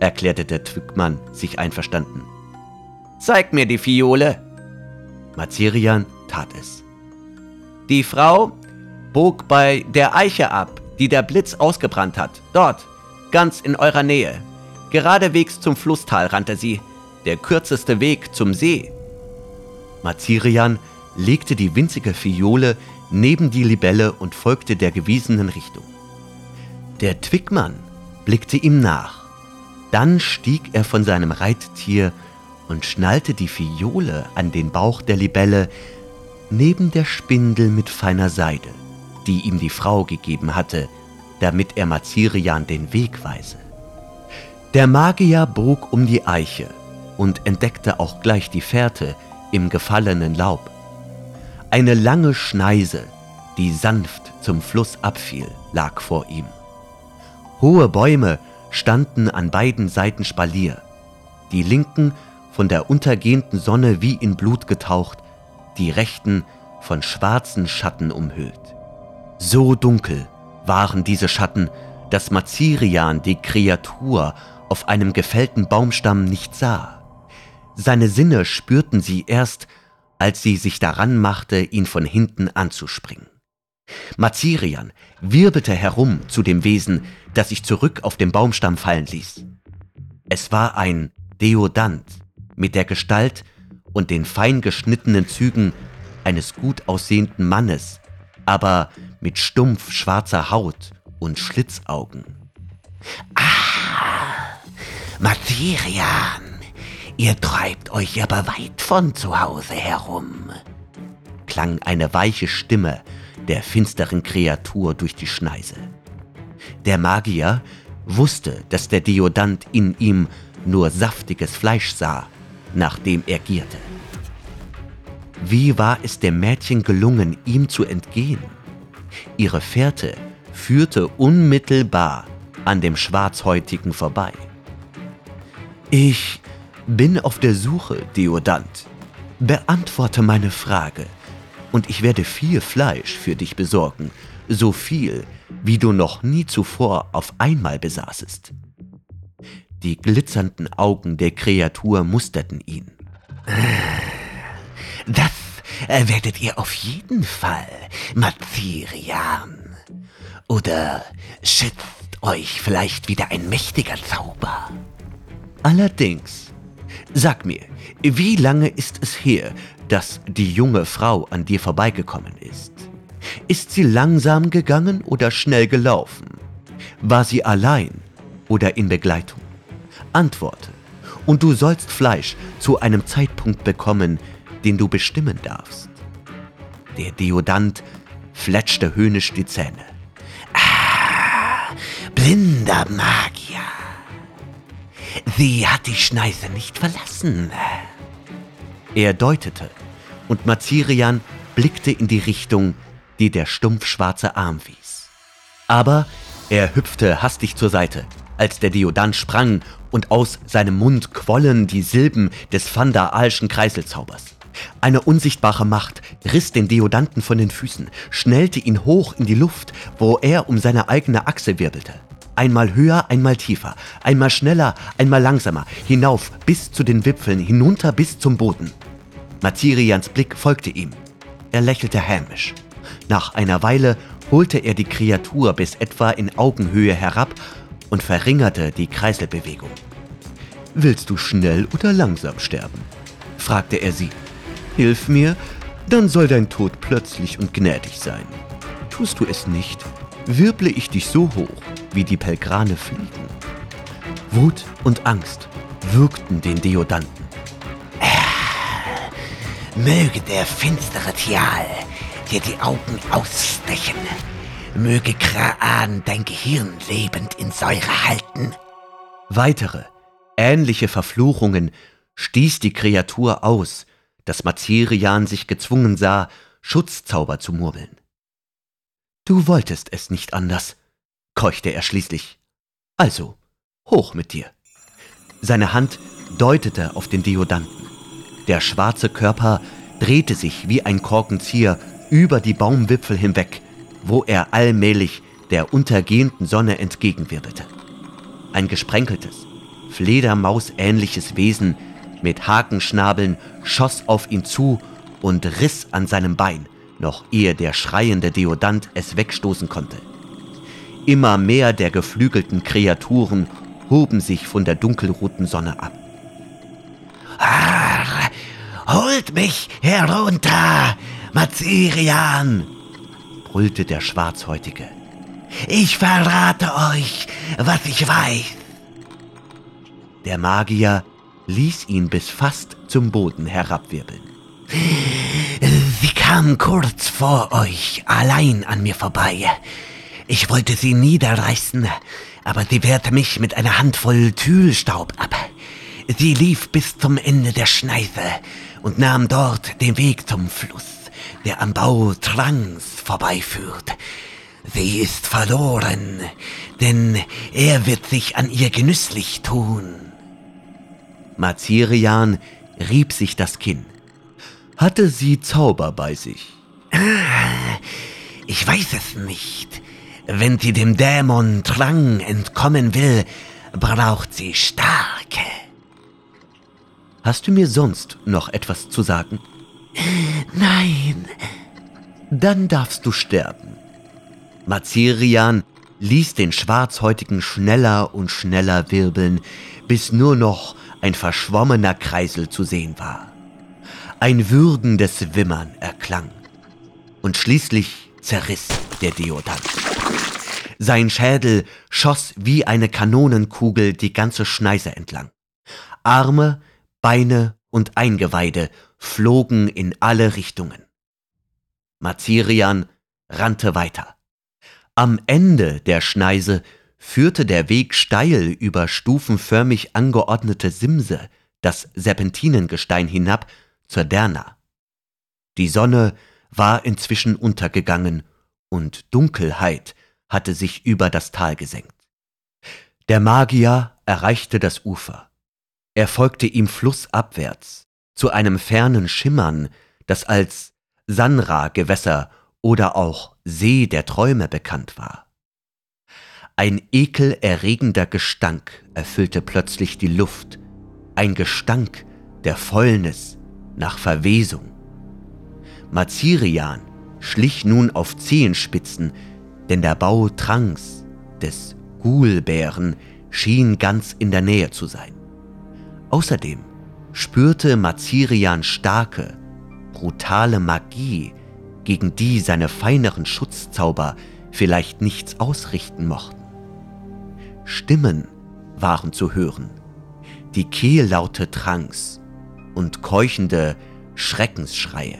erklärte der Twickmann sich einverstanden. Zeig mir die Fiole. Mazerian tat es. Die Frau bog bei der Eiche ab, die der Blitz ausgebrannt hat. Dort, ganz in eurer Nähe. Geradewegs zum Flusstal rannte sie. Der kürzeste Weg zum See. Mazirian legte die winzige Fiole neben die Libelle und folgte der gewiesenen Richtung. Der Twickmann blickte ihm nach. Dann stieg er von seinem Reittier und schnallte die Fiole an den Bauch der Libelle neben der Spindel mit feiner Seide, die ihm die Frau gegeben hatte, damit er Mazirian den Weg weise. Der Magier bog um die Eiche und entdeckte auch gleich die Fährte, im gefallenen Laub. Eine lange Schneise, die sanft zum Fluss abfiel, lag vor ihm. Hohe Bäume standen an beiden Seiten Spalier, die linken von der untergehenden Sonne wie in Blut getaucht, die rechten von schwarzen Schatten umhüllt. So dunkel waren diese Schatten, dass Mazirian die Kreatur auf einem gefällten Baumstamm nicht sah. Seine Sinne spürten sie erst, als sie sich daran machte, ihn von hinten anzuspringen. Mazirian wirbelte herum zu dem Wesen, das sich zurück auf den Baumstamm fallen ließ. Es war ein Deodant mit der Gestalt und den fein geschnittenen Zügen eines gut aussehenden Mannes, aber mit stumpf schwarzer Haut und Schlitzaugen. Ah, Mazirian, Ihr treibt euch aber weit von zu Hause herum, klang eine weiche Stimme der finsteren Kreatur durch die Schneise. Der Magier wusste, dass der Deodant in ihm nur saftiges Fleisch sah, nachdem er gierte. Wie war es dem Mädchen gelungen, ihm zu entgehen? Ihre Fährte führte unmittelbar an dem Schwarzhäutigen vorbei. Ich bin auf der Suche, Deodant. Beantworte meine Frage, und ich werde viel Fleisch für dich besorgen, so viel, wie du noch nie zuvor auf einmal besaßest. Die glitzernden Augen der Kreatur musterten ihn. Das werdet ihr auf jeden Fall, Mazirian. Oder schützt euch vielleicht wieder ein mächtiger Zauber? Allerdings, Sag mir, wie lange ist es her, dass die junge Frau an dir vorbeigekommen ist? Ist sie langsam gegangen oder schnell gelaufen? War sie allein oder in Begleitung? Antworte, und du sollst Fleisch zu einem Zeitpunkt bekommen, den du bestimmen darfst. Der Deodant fletschte höhnisch die Zähne. Ah, blinder Magier. Sie hat die Schneise nicht verlassen. Er deutete, und Mazirian blickte in die Richtung, die der stumpfschwarze Arm wies. Aber er hüpfte hastig zur Seite, als der Deodant sprang und aus seinem Mund quollen die Silben des Vandaalschen Kreiselzaubers. Eine unsichtbare Macht riss den Deodanten von den Füßen, schnellte ihn hoch in die Luft, wo er um seine eigene Achse wirbelte. Einmal höher, einmal tiefer, einmal schneller, einmal langsamer, hinauf bis zu den Wipfeln, hinunter bis zum Boden. Mazirians Blick folgte ihm. Er lächelte hämisch. Nach einer Weile holte er die Kreatur bis etwa in Augenhöhe herab und verringerte die Kreiselbewegung. Willst du schnell oder langsam sterben? fragte er sie. Hilf mir, dann soll dein Tod plötzlich und gnädig sein. Tust du es nicht, wirble ich dich so hoch, wie die Pelgrane fliegen. Wut und Angst würgten den Deodanten. Äh, möge der finstere Tial dir die Augen ausstechen. Möge Kraan dein Gehirn lebend in Säure halten. Weitere, ähnliche Verfluchungen stieß die Kreatur aus, dass Mazirian sich gezwungen sah, Schutzzauber zu murmeln. Du wolltest es nicht anders, keuchte er schließlich. Also, hoch mit dir. Seine Hand deutete auf den Deodanten. Der schwarze Körper drehte sich wie ein Korkenzieher über die Baumwipfel hinweg, wo er allmählich der untergehenden Sonne entgegenwirbelte. Ein gesprenkeltes, Fledermausähnliches Wesen mit Hakenschnabeln schoss auf ihn zu und riss an seinem Bein, noch ehe der schreiende Deodant es wegstoßen konnte. Immer mehr der geflügelten Kreaturen hoben sich von der dunkelroten Sonne ab. Ah, holt mich herunter, Mazirian! brüllte der Schwarzhäutige. Ich verrate euch, was ich weiß. Der Magier ließ ihn bis fast zum Boden herabwirbeln. Kam kurz vor euch allein an mir vorbei. Ich wollte sie niederreißen, aber sie wehrte mich mit einer Handvoll Tühlstaub ab. Sie lief bis zum Ende der Schneise und nahm dort den Weg zum Fluss, der am Bau Trangs vorbeiführt. Sie ist verloren, denn er wird sich an ihr genüsslich tun. Mazirian rieb sich das Kinn. Hatte sie Zauber bei sich? Ich weiß es nicht. Wenn sie dem Dämon Drang entkommen will, braucht sie starke. Hast du mir sonst noch etwas zu sagen? Nein. Dann darfst du sterben. Mazirian ließ den Schwarzhäutigen schneller und schneller wirbeln, bis nur noch ein verschwommener Kreisel zu sehen war. Ein würgendes Wimmern erklang. Und schließlich zerriss der Deodant. Sein Schädel schoss wie eine Kanonenkugel die ganze Schneise entlang. Arme, Beine und Eingeweide flogen in alle Richtungen. Mazirian rannte weiter. Am Ende der Schneise führte der Weg steil über stufenförmig angeordnete Simse, das Serpentinengestein hinab zur Derna. Die Sonne war inzwischen untergegangen und Dunkelheit hatte sich über das Tal gesenkt. Der Magier erreichte das Ufer. Er folgte ihm flussabwärts zu einem fernen Schimmern, das als Sanra-Gewässer oder auch See der Träume bekannt war. Ein ekelerregender Gestank erfüllte plötzlich die Luft, ein Gestank der Fäulnis nach Verwesung. Mazirian schlich nun auf Zehenspitzen, denn der Bau Tranks des Ghoulbären schien ganz in der Nähe zu sein. Außerdem spürte Mazirian starke, brutale Magie, gegen die seine feineren Schutzzauber vielleicht nichts ausrichten mochten. Stimmen waren zu hören, die Kehllaute Tranks und keuchende Schreckensschreie.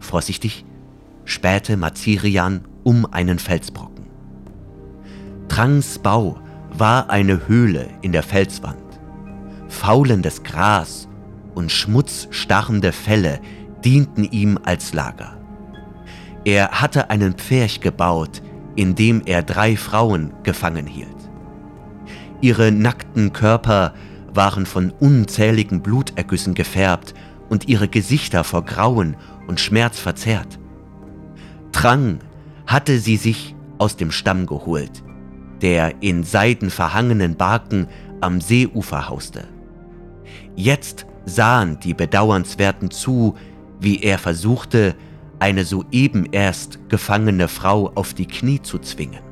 Vorsichtig spähte Mazirian um einen Felsbrocken. Trangs Bau war eine Höhle in der Felswand. Faulendes Gras und schmutzstarrende Felle dienten ihm als Lager. Er hatte einen Pferch gebaut, in dem er drei Frauen gefangen hielt. Ihre nackten Körper waren von unzähligen Blutergüssen gefärbt und ihre Gesichter vor Grauen und Schmerz verzerrt. Drang hatte sie sich aus dem Stamm geholt, der in Seiden verhangenen Barken am Seeufer hauste. Jetzt sahen die Bedauernswerten zu, wie er versuchte, eine soeben erst gefangene Frau auf die Knie zu zwingen.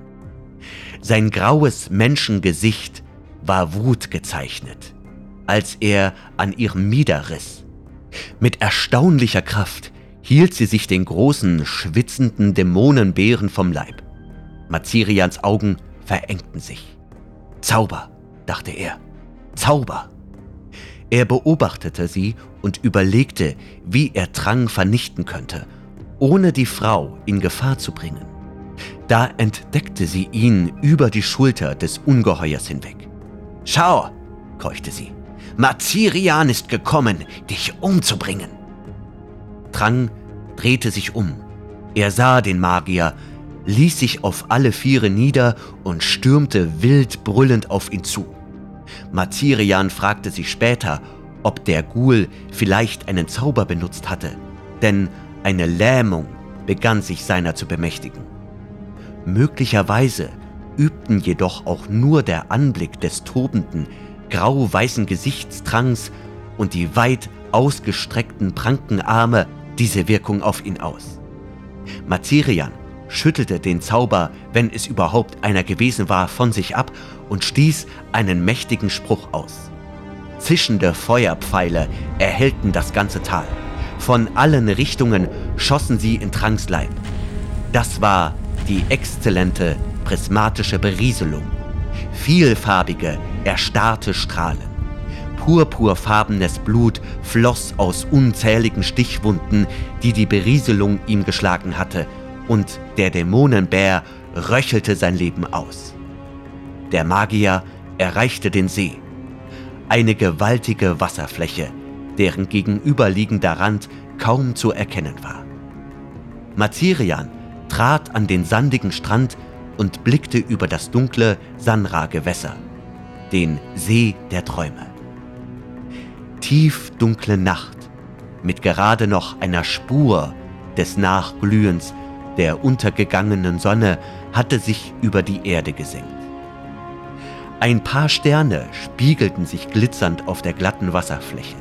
Sein graues Menschengesicht war Wut gezeichnet, als er an ihrem Mieder riss. Mit erstaunlicher Kraft hielt sie sich den großen, schwitzenden Dämonenbären vom Leib. Mazirians Augen verengten sich. Zauber, dachte er, Zauber. Er beobachtete sie und überlegte, wie er Drang vernichten könnte, ohne die Frau in Gefahr zu bringen. Da entdeckte sie ihn über die Schulter des Ungeheuers hinweg. Schau, keuchte sie, Mazirian ist gekommen, dich umzubringen. Drang drehte sich um. Er sah den Magier, ließ sich auf alle Viere nieder und stürmte wild brüllend auf ihn zu. Mazirian fragte sich später, ob der Ghoul vielleicht einen Zauber benutzt hatte, denn eine Lähmung begann sich seiner zu bemächtigen. Möglicherweise übten jedoch auch nur der Anblick des tobenden, grau-weißen Gesichtstranks und die weit ausgestreckten Prankenarme diese Wirkung auf ihn aus. Mazirian schüttelte den Zauber, wenn es überhaupt einer gewesen war, von sich ab und stieß einen mächtigen Spruch aus. Zischende Feuerpfeile erhellten das ganze Tal. Von allen Richtungen schossen sie in Tranks Leib. Das war die exzellente prismatische Berieselung. Vielfarbige, erstarrte Strahlen. Purpurfarbenes Blut floss aus unzähligen Stichwunden, die die Berieselung ihm geschlagen hatte, und der Dämonenbär röchelte sein Leben aus. Der Magier erreichte den See. Eine gewaltige Wasserfläche, deren gegenüberliegender Rand kaum zu erkennen war. Mazirian trat an den sandigen Strand und blickte über das dunkle Sanra-Gewässer, den See der Träume. Tiefdunkle Nacht mit gerade noch einer Spur des Nachglühens der untergegangenen Sonne hatte sich über die Erde gesenkt. Ein paar Sterne spiegelten sich glitzernd auf der glatten Wasserfläche.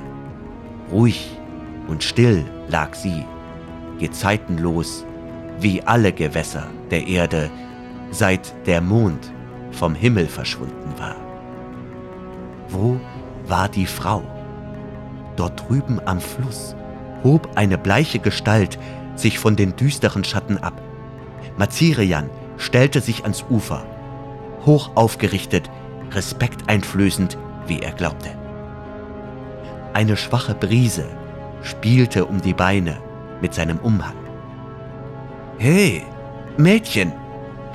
Ruhig und still lag sie, gezeitenlos wie alle Gewässer der Erde, seit der Mond vom Himmel verschwunden war. Wo war die Frau? Dort drüben am Fluss hob eine bleiche Gestalt sich von den düsteren Schatten ab. Mazirian stellte sich ans Ufer, hoch aufgerichtet, respekteinflößend, wie er glaubte. Eine schwache Brise spielte um die Beine mit seinem Umhang. Hey, Mädchen,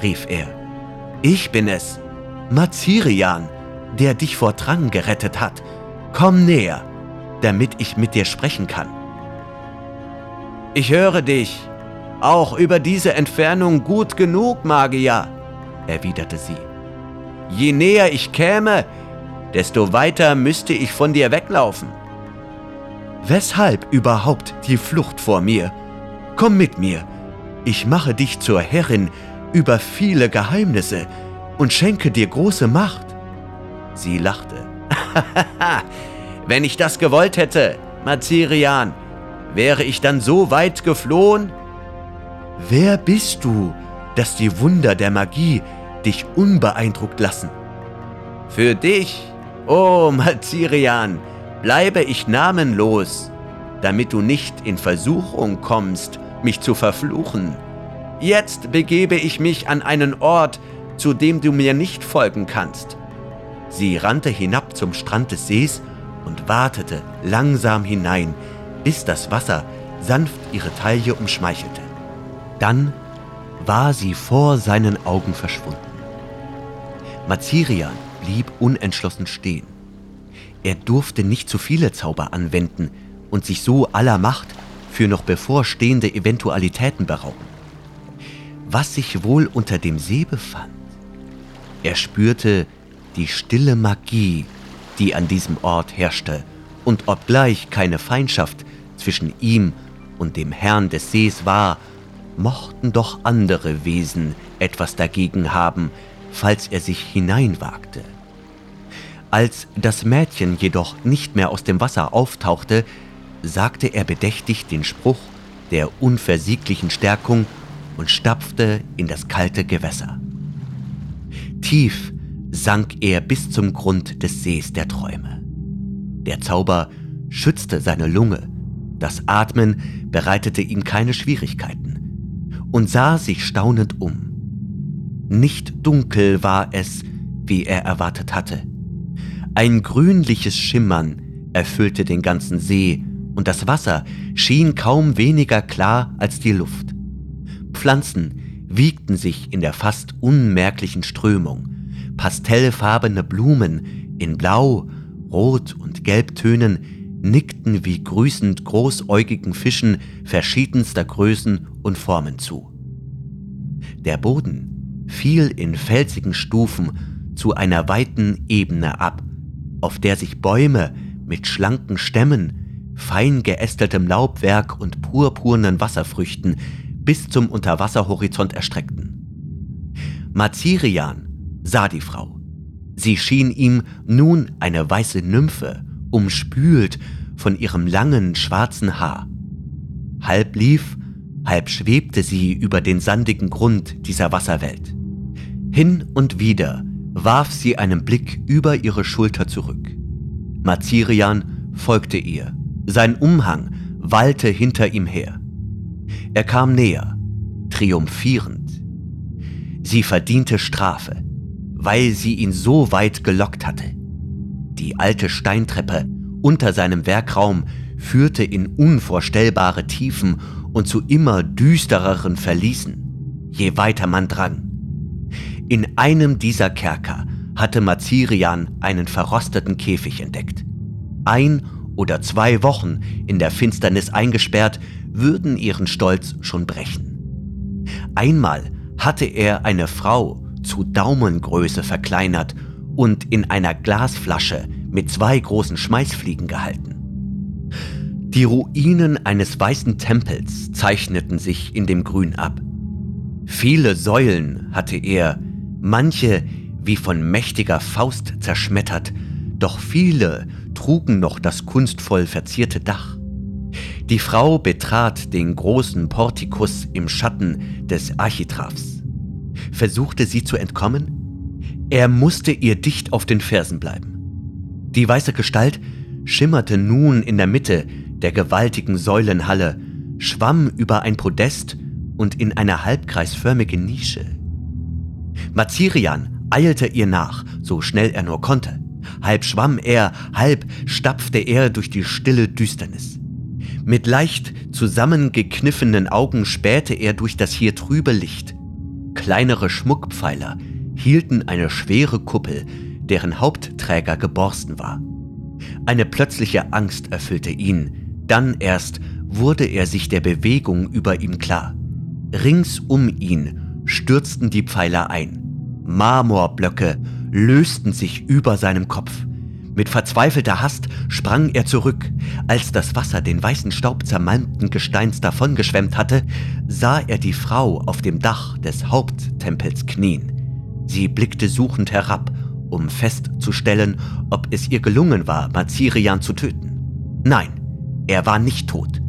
rief er, ich bin es, Mazirian, der dich vor Drang gerettet hat. Komm näher, damit ich mit dir sprechen kann. Ich höre dich, auch über diese Entfernung gut genug, Magier, erwiderte sie. Je näher ich käme, desto weiter müsste ich von dir weglaufen. Weshalb überhaupt die Flucht vor mir? Komm mit mir, ich mache dich zur Herrin über viele Geheimnisse und schenke dir große Macht. Sie lachte. Wenn ich das gewollt hätte, Mazirian, Wäre ich dann so weit geflohen? Wer bist du, dass die Wunder der Magie dich unbeeindruckt lassen? Für dich, oh Mazirian, bleibe ich namenlos, damit du nicht in Versuchung kommst, mich zu verfluchen. Jetzt begebe ich mich an einen Ort, zu dem du mir nicht folgen kannst. Sie rannte hinab zum Strand des Sees und watete langsam hinein, bis das Wasser sanft ihre Taille umschmeichelte. Dann war sie vor seinen Augen verschwunden. Mazirian blieb unentschlossen stehen. Er durfte nicht zu viele Zauber anwenden und sich so aller Macht für noch bevorstehende Eventualitäten berauben. Was sich wohl unter dem See befand? Er spürte, die stille Magie, die an diesem Ort herrschte, und obgleich keine Feindschaft zwischen ihm und dem Herrn des Sees war, mochten doch andere Wesen etwas dagegen haben, falls er sich hineinwagte. Als das Mädchen jedoch nicht mehr aus dem Wasser auftauchte, sagte er bedächtig den Spruch der unversieglichen Stärkung und stapfte in das kalte Gewässer. Tief sank er bis zum Grund des Sees der Träume. Der Zauber schützte seine Lunge, das Atmen bereitete ihm keine Schwierigkeiten und sah sich staunend um. Nicht dunkel war es, wie er erwartet hatte. Ein grünliches Schimmern erfüllte den ganzen See und das Wasser schien kaum weniger klar als die Luft. Pflanzen wiegten sich in der fast unmerklichen Strömung. Pastellfarbene Blumen in Blau, Rot und Gelbtönen nickten wie grüßend großäugigen Fischen verschiedenster Größen und Formen zu. Der Boden fiel in felsigen Stufen zu einer weiten Ebene ab, auf der sich Bäume mit schlanken Stämmen, fein geästeltem Laubwerk und purpurnen Wasserfrüchten bis zum Unterwasserhorizont erstreckten. Mazirian sah die Frau. Sie schien ihm nun eine weiße Nymphe, umspült von ihrem langen schwarzen Haar. Halb lief, halb schwebte sie über den sandigen Grund dieser Wasserwelt. Hin und wieder warf sie einen Blick über ihre Schulter zurück. Mazirian folgte ihr. Sein Umhang wallte hinter ihm her. Er kam näher, triumphierend. Sie verdiente Strafe, weil sie ihn so weit gelockt hatte. Die alte Steintreppe unter seinem Werkraum führte in unvorstellbare Tiefen und zu immer düstereren Verließen, je weiter man drang. In einem dieser Kerker hatte Mazirian einen verrosteten Käfig entdeckt. Ein oder zwei Wochen in der Finsternis eingesperrt, würden ihren Stolz schon brechen. Einmal hatte er eine Frau zu Daumengröße verkleinert und in einer Glasflasche mit zwei großen Schmeißfliegen gehalten. Die Ruinen eines weißen Tempels zeichneten sich in dem Grün ab. Viele Säulen hatte er, manche wie von mächtiger Faust zerschmettert, doch viele trugen noch das kunstvoll verzierte Dach. Die Frau betrat den großen Portikus im Schatten des Architraphs. Versuchte sie zu entkommen? Er musste ihr dicht auf den Fersen bleiben. Die weiße Gestalt schimmerte nun in der Mitte der gewaltigen Säulenhalle, schwamm über ein Podest und in eine halbkreisförmige Nische. Mazirian eilte ihr nach, so schnell er nur konnte. Halb schwamm er, halb stapfte er durch die stille Düsternis. Mit leicht zusammengekniffenen Augen spähte er durch das hier trübe Licht. Kleinere Schmuckpfeiler hielten eine schwere Kuppel, deren Hauptträger geborsten war. Eine plötzliche Angst erfüllte ihn, dann erst wurde er sich der Bewegung über ihm klar. Rings um ihn stürzten die Pfeiler ein. Marmorblöcke lösten sich über seinem Kopf. Mit verzweifelter Hast sprang er zurück. Als das Wasser den weißen Staub zermalmten Gesteins davongeschwemmt hatte, sah er die Frau auf dem Dach des Haupttempels knien. Sie blickte suchend herab um festzustellen, ob es ihr gelungen war, Mazirian zu töten. Nein, er war nicht tot.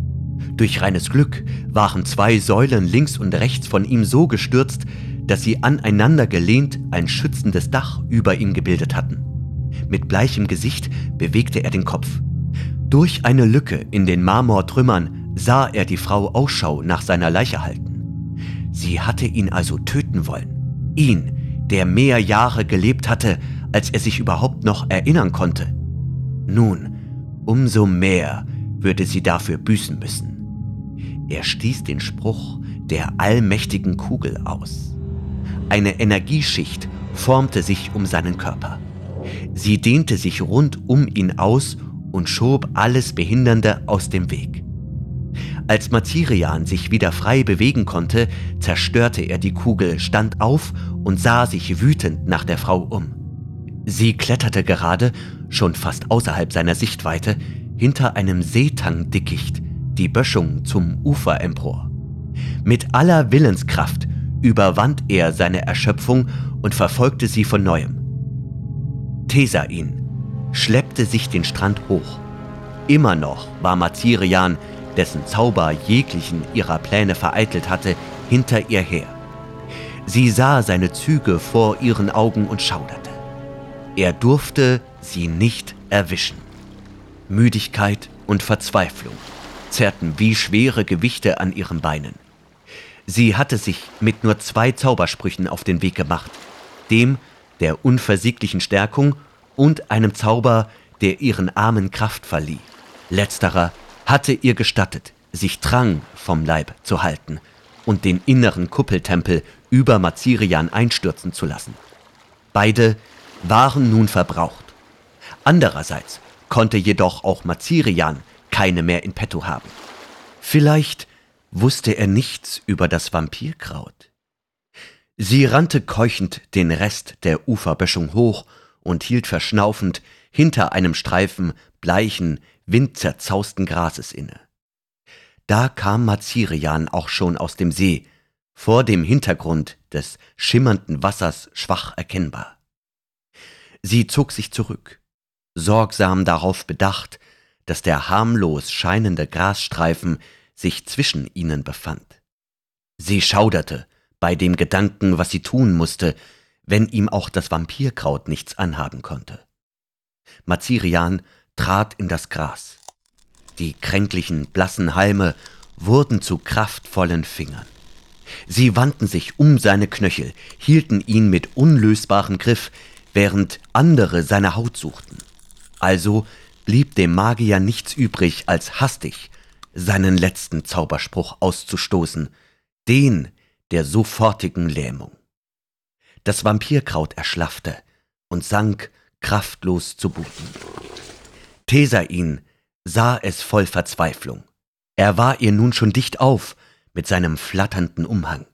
Durch reines Glück waren zwei Säulen links und rechts von ihm so gestürzt, dass sie aneinander gelehnt ein schützendes Dach über ihm gebildet hatten. Mit bleichem Gesicht bewegte er den Kopf. Durch eine Lücke in den Marmortrümmern sah er die Frau Ausschau nach seiner Leiche halten. Sie hatte ihn also töten wollen. Ihn, der mehr Jahre gelebt hatte, als er sich überhaupt noch erinnern konnte. Nun, umso mehr würde sie dafür büßen müssen. Er stieß den Spruch der allmächtigen Kugel aus. Eine Energieschicht formte sich um seinen Körper. Sie dehnte sich rund um ihn aus und schob alles Behindernde aus dem Weg. Als Mazirian sich wieder frei bewegen konnte, zerstörte er die Kugel, stand auf und sah sich wütend nach der Frau um. Sie kletterte gerade, schon fast außerhalb seiner Sichtweite, hinter einem Seetangdickicht die Böschung zum Ufer empor. Mit aller Willenskraft überwand er seine Erschöpfung und verfolgte sie von neuem. Thesain schleppte sich den Strand hoch. Immer noch war Mazirian, dessen Zauber jeglichen ihrer Pläne vereitelt hatte, hinter ihr her. Sie sah seine Züge vor ihren Augen und schauderte. Er durfte sie nicht erwischen. Müdigkeit und Verzweiflung zerrten wie schwere Gewichte an ihren Beinen. Sie hatte sich mit nur zwei Zaubersprüchen auf den Weg gemacht, dem der unversieglichen Stärkung und einem Zauber, der ihren Armen Kraft verlieh. Letzterer hatte ihr gestattet, sich Drang vom Leib zu halten und den inneren Kuppeltempel über Mazirian einstürzen zu lassen. Beide waren nun verbraucht. Andererseits konnte jedoch auch Mazirian keine mehr in petto haben. Vielleicht wusste er nichts über das Vampirkraut. Sie rannte keuchend den Rest der Uferböschung hoch und hielt verschnaufend hinter einem Streifen bleichen, windzerzausten Grases inne. Da kam Mazirian auch schon aus dem See, vor dem Hintergrund des schimmernden Wassers schwach erkennbar. Sie zog sich zurück, sorgsam darauf bedacht, dass der harmlos scheinende Grasstreifen sich zwischen ihnen befand. Sie schauderte bei dem Gedanken, was sie tun musste, wenn ihm auch das Vampirkraut nichts anhaben konnte. Mazirian trat in das Gras. Die kränklichen, blassen Halme wurden zu kraftvollen Fingern. Sie wandten sich um seine Knöchel, hielten ihn mit unlösbarem Griff, während andere seine Haut suchten. Also blieb dem Magier nichts übrig, als hastig seinen letzten Zauberspruch auszustoßen, den der sofortigen Lähmung. Das Vampirkraut erschlaffte und sank kraftlos zu Boden. Thesain sah es voll Verzweiflung. Er war ihr nun schon dicht auf mit seinem flatternden Umhang.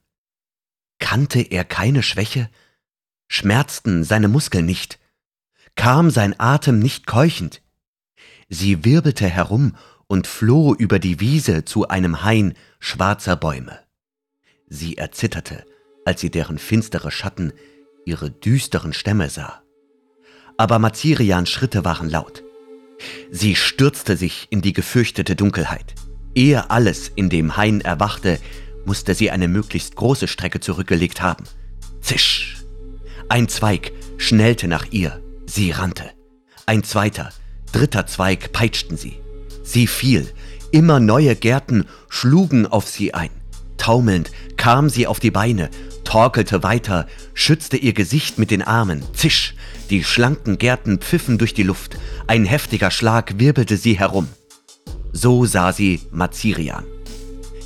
Kannte er keine Schwäche? Schmerzten seine Muskeln nicht? Kam sein Atem nicht keuchend? Sie wirbelte herum und floh über die Wiese zu einem Hain schwarzer Bäume. Sie erzitterte, als sie deren finstere Schatten ihre düsteren Stämme sah. Aber Mazirians Schritte waren laut. Sie stürzte sich in die gefürchtete Dunkelheit. Ehe alles in dem Hain erwachte, musste sie eine möglichst große Strecke zurückgelegt haben. Zisch! Ein Zweig schnellte nach ihr. Sie rannte. Ein zweiter, dritter Zweig peitschten sie. Sie fiel. Immer neue Gärten schlugen auf sie ein. Taumelnd kam sie auf die Beine, torkelte weiter, schützte ihr Gesicht mit den Armen. Zisch! Die schlanken Gärten pfiffen durch die Luft. Ein heftiger Schlag wirbelte sie herum. So sah sie Mazirian.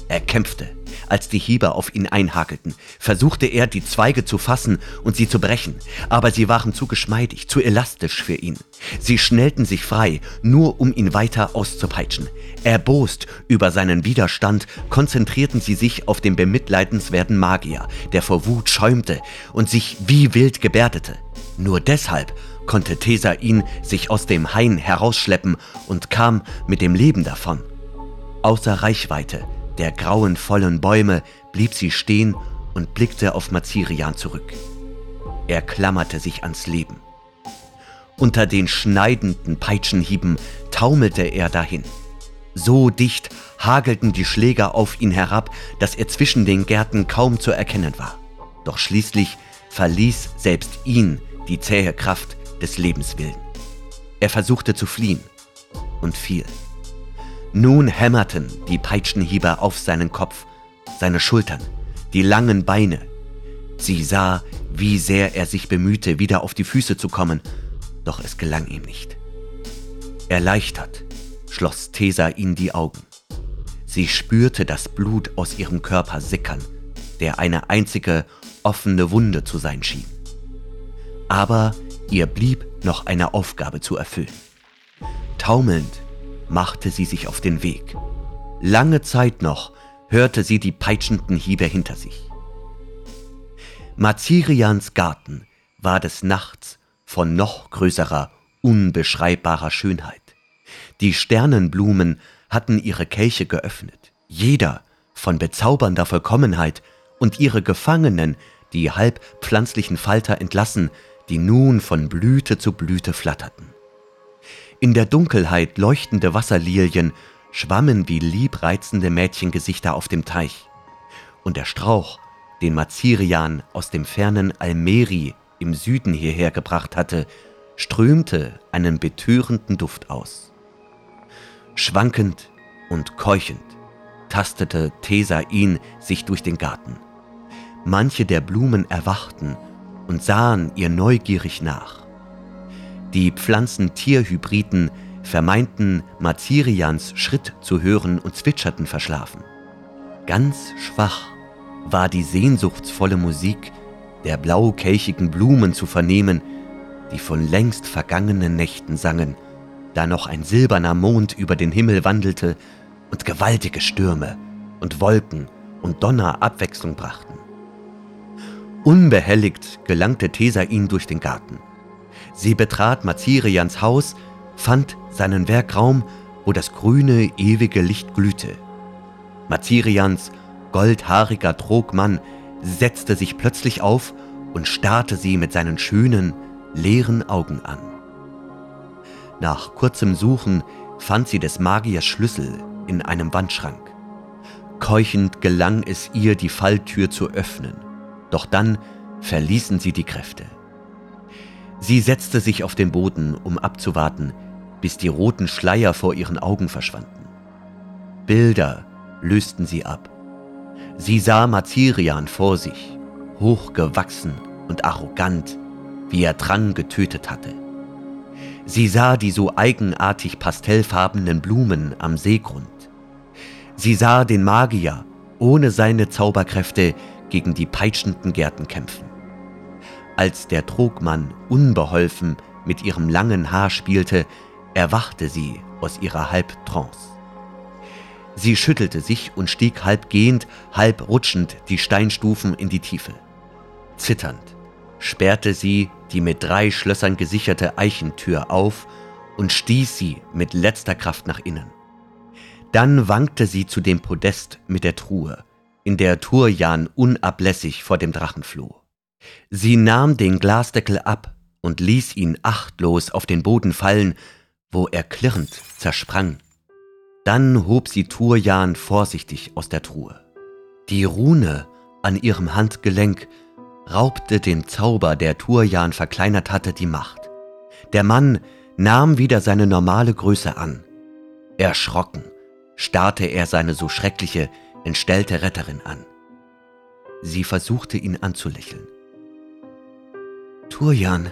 Er kämpfte, als die Hiebe auf ihn einhakelten, versuchte er, die Zweige zu fassen und sie zu brechen, aber sie waren zu geschmeidig, zu elastisch für ihn. Sie schnellten sich frei, nur um ihn weiter auszupeitschen. Erbost über seinen Widerstand konzentrierten sie sich auf den bemitleidenswerten Magier, der vor Wut schäumte und sich wie wild gebärdete. Nur deshalb konnte Thesain sich aus dem Hain herausschleppen und kam mit dem Leben davon. Außer Reichweite der grauenvollen Bäume blieb sie stehen und blickte auf Mazirian zurück. Er klammerte sich ans Leben. Unter den schneidenden Peitschenhieben taumelte er dahin. So dicht hagelten die Schläger auf ihn herab, dass er zwischen den Gärten kaum zu erkennen war. Doch schließlich verließ selbst ihn die zähe Kraft des Lebenswillen. Er versuchte zu fliehen und fiel. Nun hämmerten die Peitschenhiebe auf seinen Kopf, seine Schultern, die langen Beine. Sie sah, wie sehr er sich bemühte, wieder auf die Füße zu kommen, doch es gelang ihm nicht. Erleichtert schloss Tesa ihn die Augen. Sie spürte das Blut aus ihrem Körper sickern, der eine einzige offene Wunde zu sein schien. Aber ihr blieb noch eine Aufgabe zu erfüllen. Taumelnd machte sie sich auf den Weg. Lange Zeit noch hörte sie die peitschenden Hiebe hinter sich. Mazirians Garten war des Nachts von noch größerer, unbeschreibbarer Schönheit. Die Sternenblumen hatten ihre Kelche geöffnet, jeder von bezaubernder Vollkommenheit, und ihre Gefangenen, die halb pflanzlichen Falter entlassen, die nun von Blüte zu Blüte flatterten. In der Dunkelheit leuchtende Wasserlilien schwammen wie liebreizende Mädchengesichter auf dem Teich. Und der Strauch, den Mazirian aus dem fernen Almeri im Süden hierher gebracht hatte, strömte einen betörenden Duft aus. Schwankend und keuchend tastete Thesain sich durch den Garten. Manche der Blumen erwachten und sahen ihr neugierig nach. Die Pflanzen-Tier-Hybriden vermeinten Mazirians Schritt zu hören und zwitscherten verschlafen. Ganz schwach war die sehnsuchtsvolle Musik der blaukelchigen Blumen zu vernehmen, die von längst vergangenen Nächten sangen, da noch ein silberner Mond über den Himmel wandelte und gewaltige Stürme und Wolken und Donner Abwechslung brachten. Unbehelligt gelangte Thesain durch den Garten. Sie betrat Mazirians Haus, fand seinen Werkraum, wo das grüne, ewige Licht glühte. Mazirians goldhaariger Trogmann setzte sich plötzlich auf und starrte sie mit seinen schönen, leeren Augen an. Nach kurzem Suchen fand sie des Magiers Schlüssel in einem Wandschrank. Keuchend gelang es ihr, die Falltür zu öffnen, doch dann verließen sie die Kräfte. Sie setzte sich auf den Boden, um abzuwarten, bis die roten Schleier vor ihren Augen verschwanden. Bilder lösten sie ab. Sie sah Mazirian vor sich, hochgewachsen und arrogant, wie er Drang getötet hatte. Sie sah die so eigenartig pastellfarbenen Blumen am Seegrund. Sie sah den Magier ohne seine Zauberkräfte gegen die peitschenden Gärten kämpfen. Als der Trogmann unbeholfen mit ihrem langen Haar spielte, erwachte sie aus ihrer Halbtrance. Sie schüttelte sich und stieg halb gehend, halb rutschend die Steinstufen in die Tiefe. Zitternd sperrte sie die mit drei Schlössern gesicherte Eichentür auf und stieß sie mit letzter Kraft nach innen. Dann wankte sie zu dem Podest mit der Truhe, in der Turjan unablässig vor dem Drachen floh. Sie nahm den Glasdeckel ab und ließ ihn achtlos auf den Boden fallen, wo er klirrend zersprang. Dann hob sie Turjan vorsichtig aus der Truhe. Die Rune an ihrem Handgelenk raubte dem Zauber, der Turjan verkleinert hatte, die Macht. Der Mann nahm wieder seine normale Größe an. Erschrocken starrte er seine so schreckliche, entstellte Retterin an. Sie versuchte ihn anzulächeln. Turjan,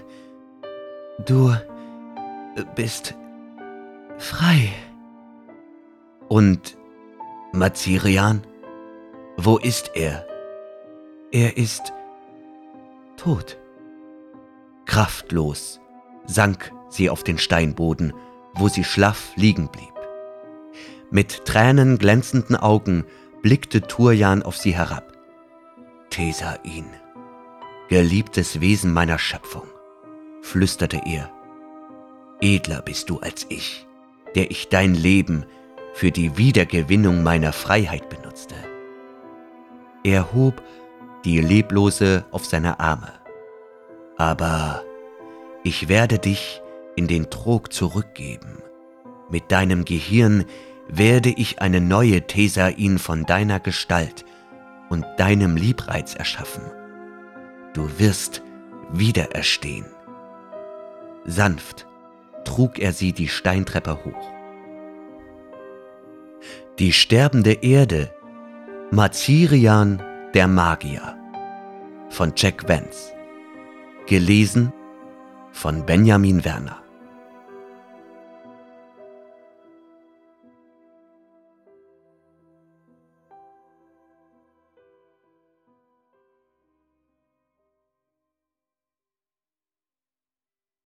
du bist frei. Und Mazirian? Wo ist er? Er ist tot. Kraftlos sank sie auf den Steinboden, wo sie schlaff liegen blieb. Mit tränenglänzenden Augen blickte Turjan auf sie herab. Thesain, geliebtes Wesen meiner Schöpfung, flüsterte er, edler bist du als ich, der ich dein Leben für die Wiedergewinnung meiner Freiheit benutzte. Er hob die Leblose auf seine Arme. Aber ich werde dich in den Trog zurückgeben. Mit deinem Gehirn werde ich eine neue Thesain von deiner Gestalt und deinem Liebreiz erschaffen. Du wirst wiedererstehen. Sanft trug er sie die Steintreppe hoch. Die sterbende Erde, Mazirian der Magier von Jack Vance. Gelesen von Benjamin Werner.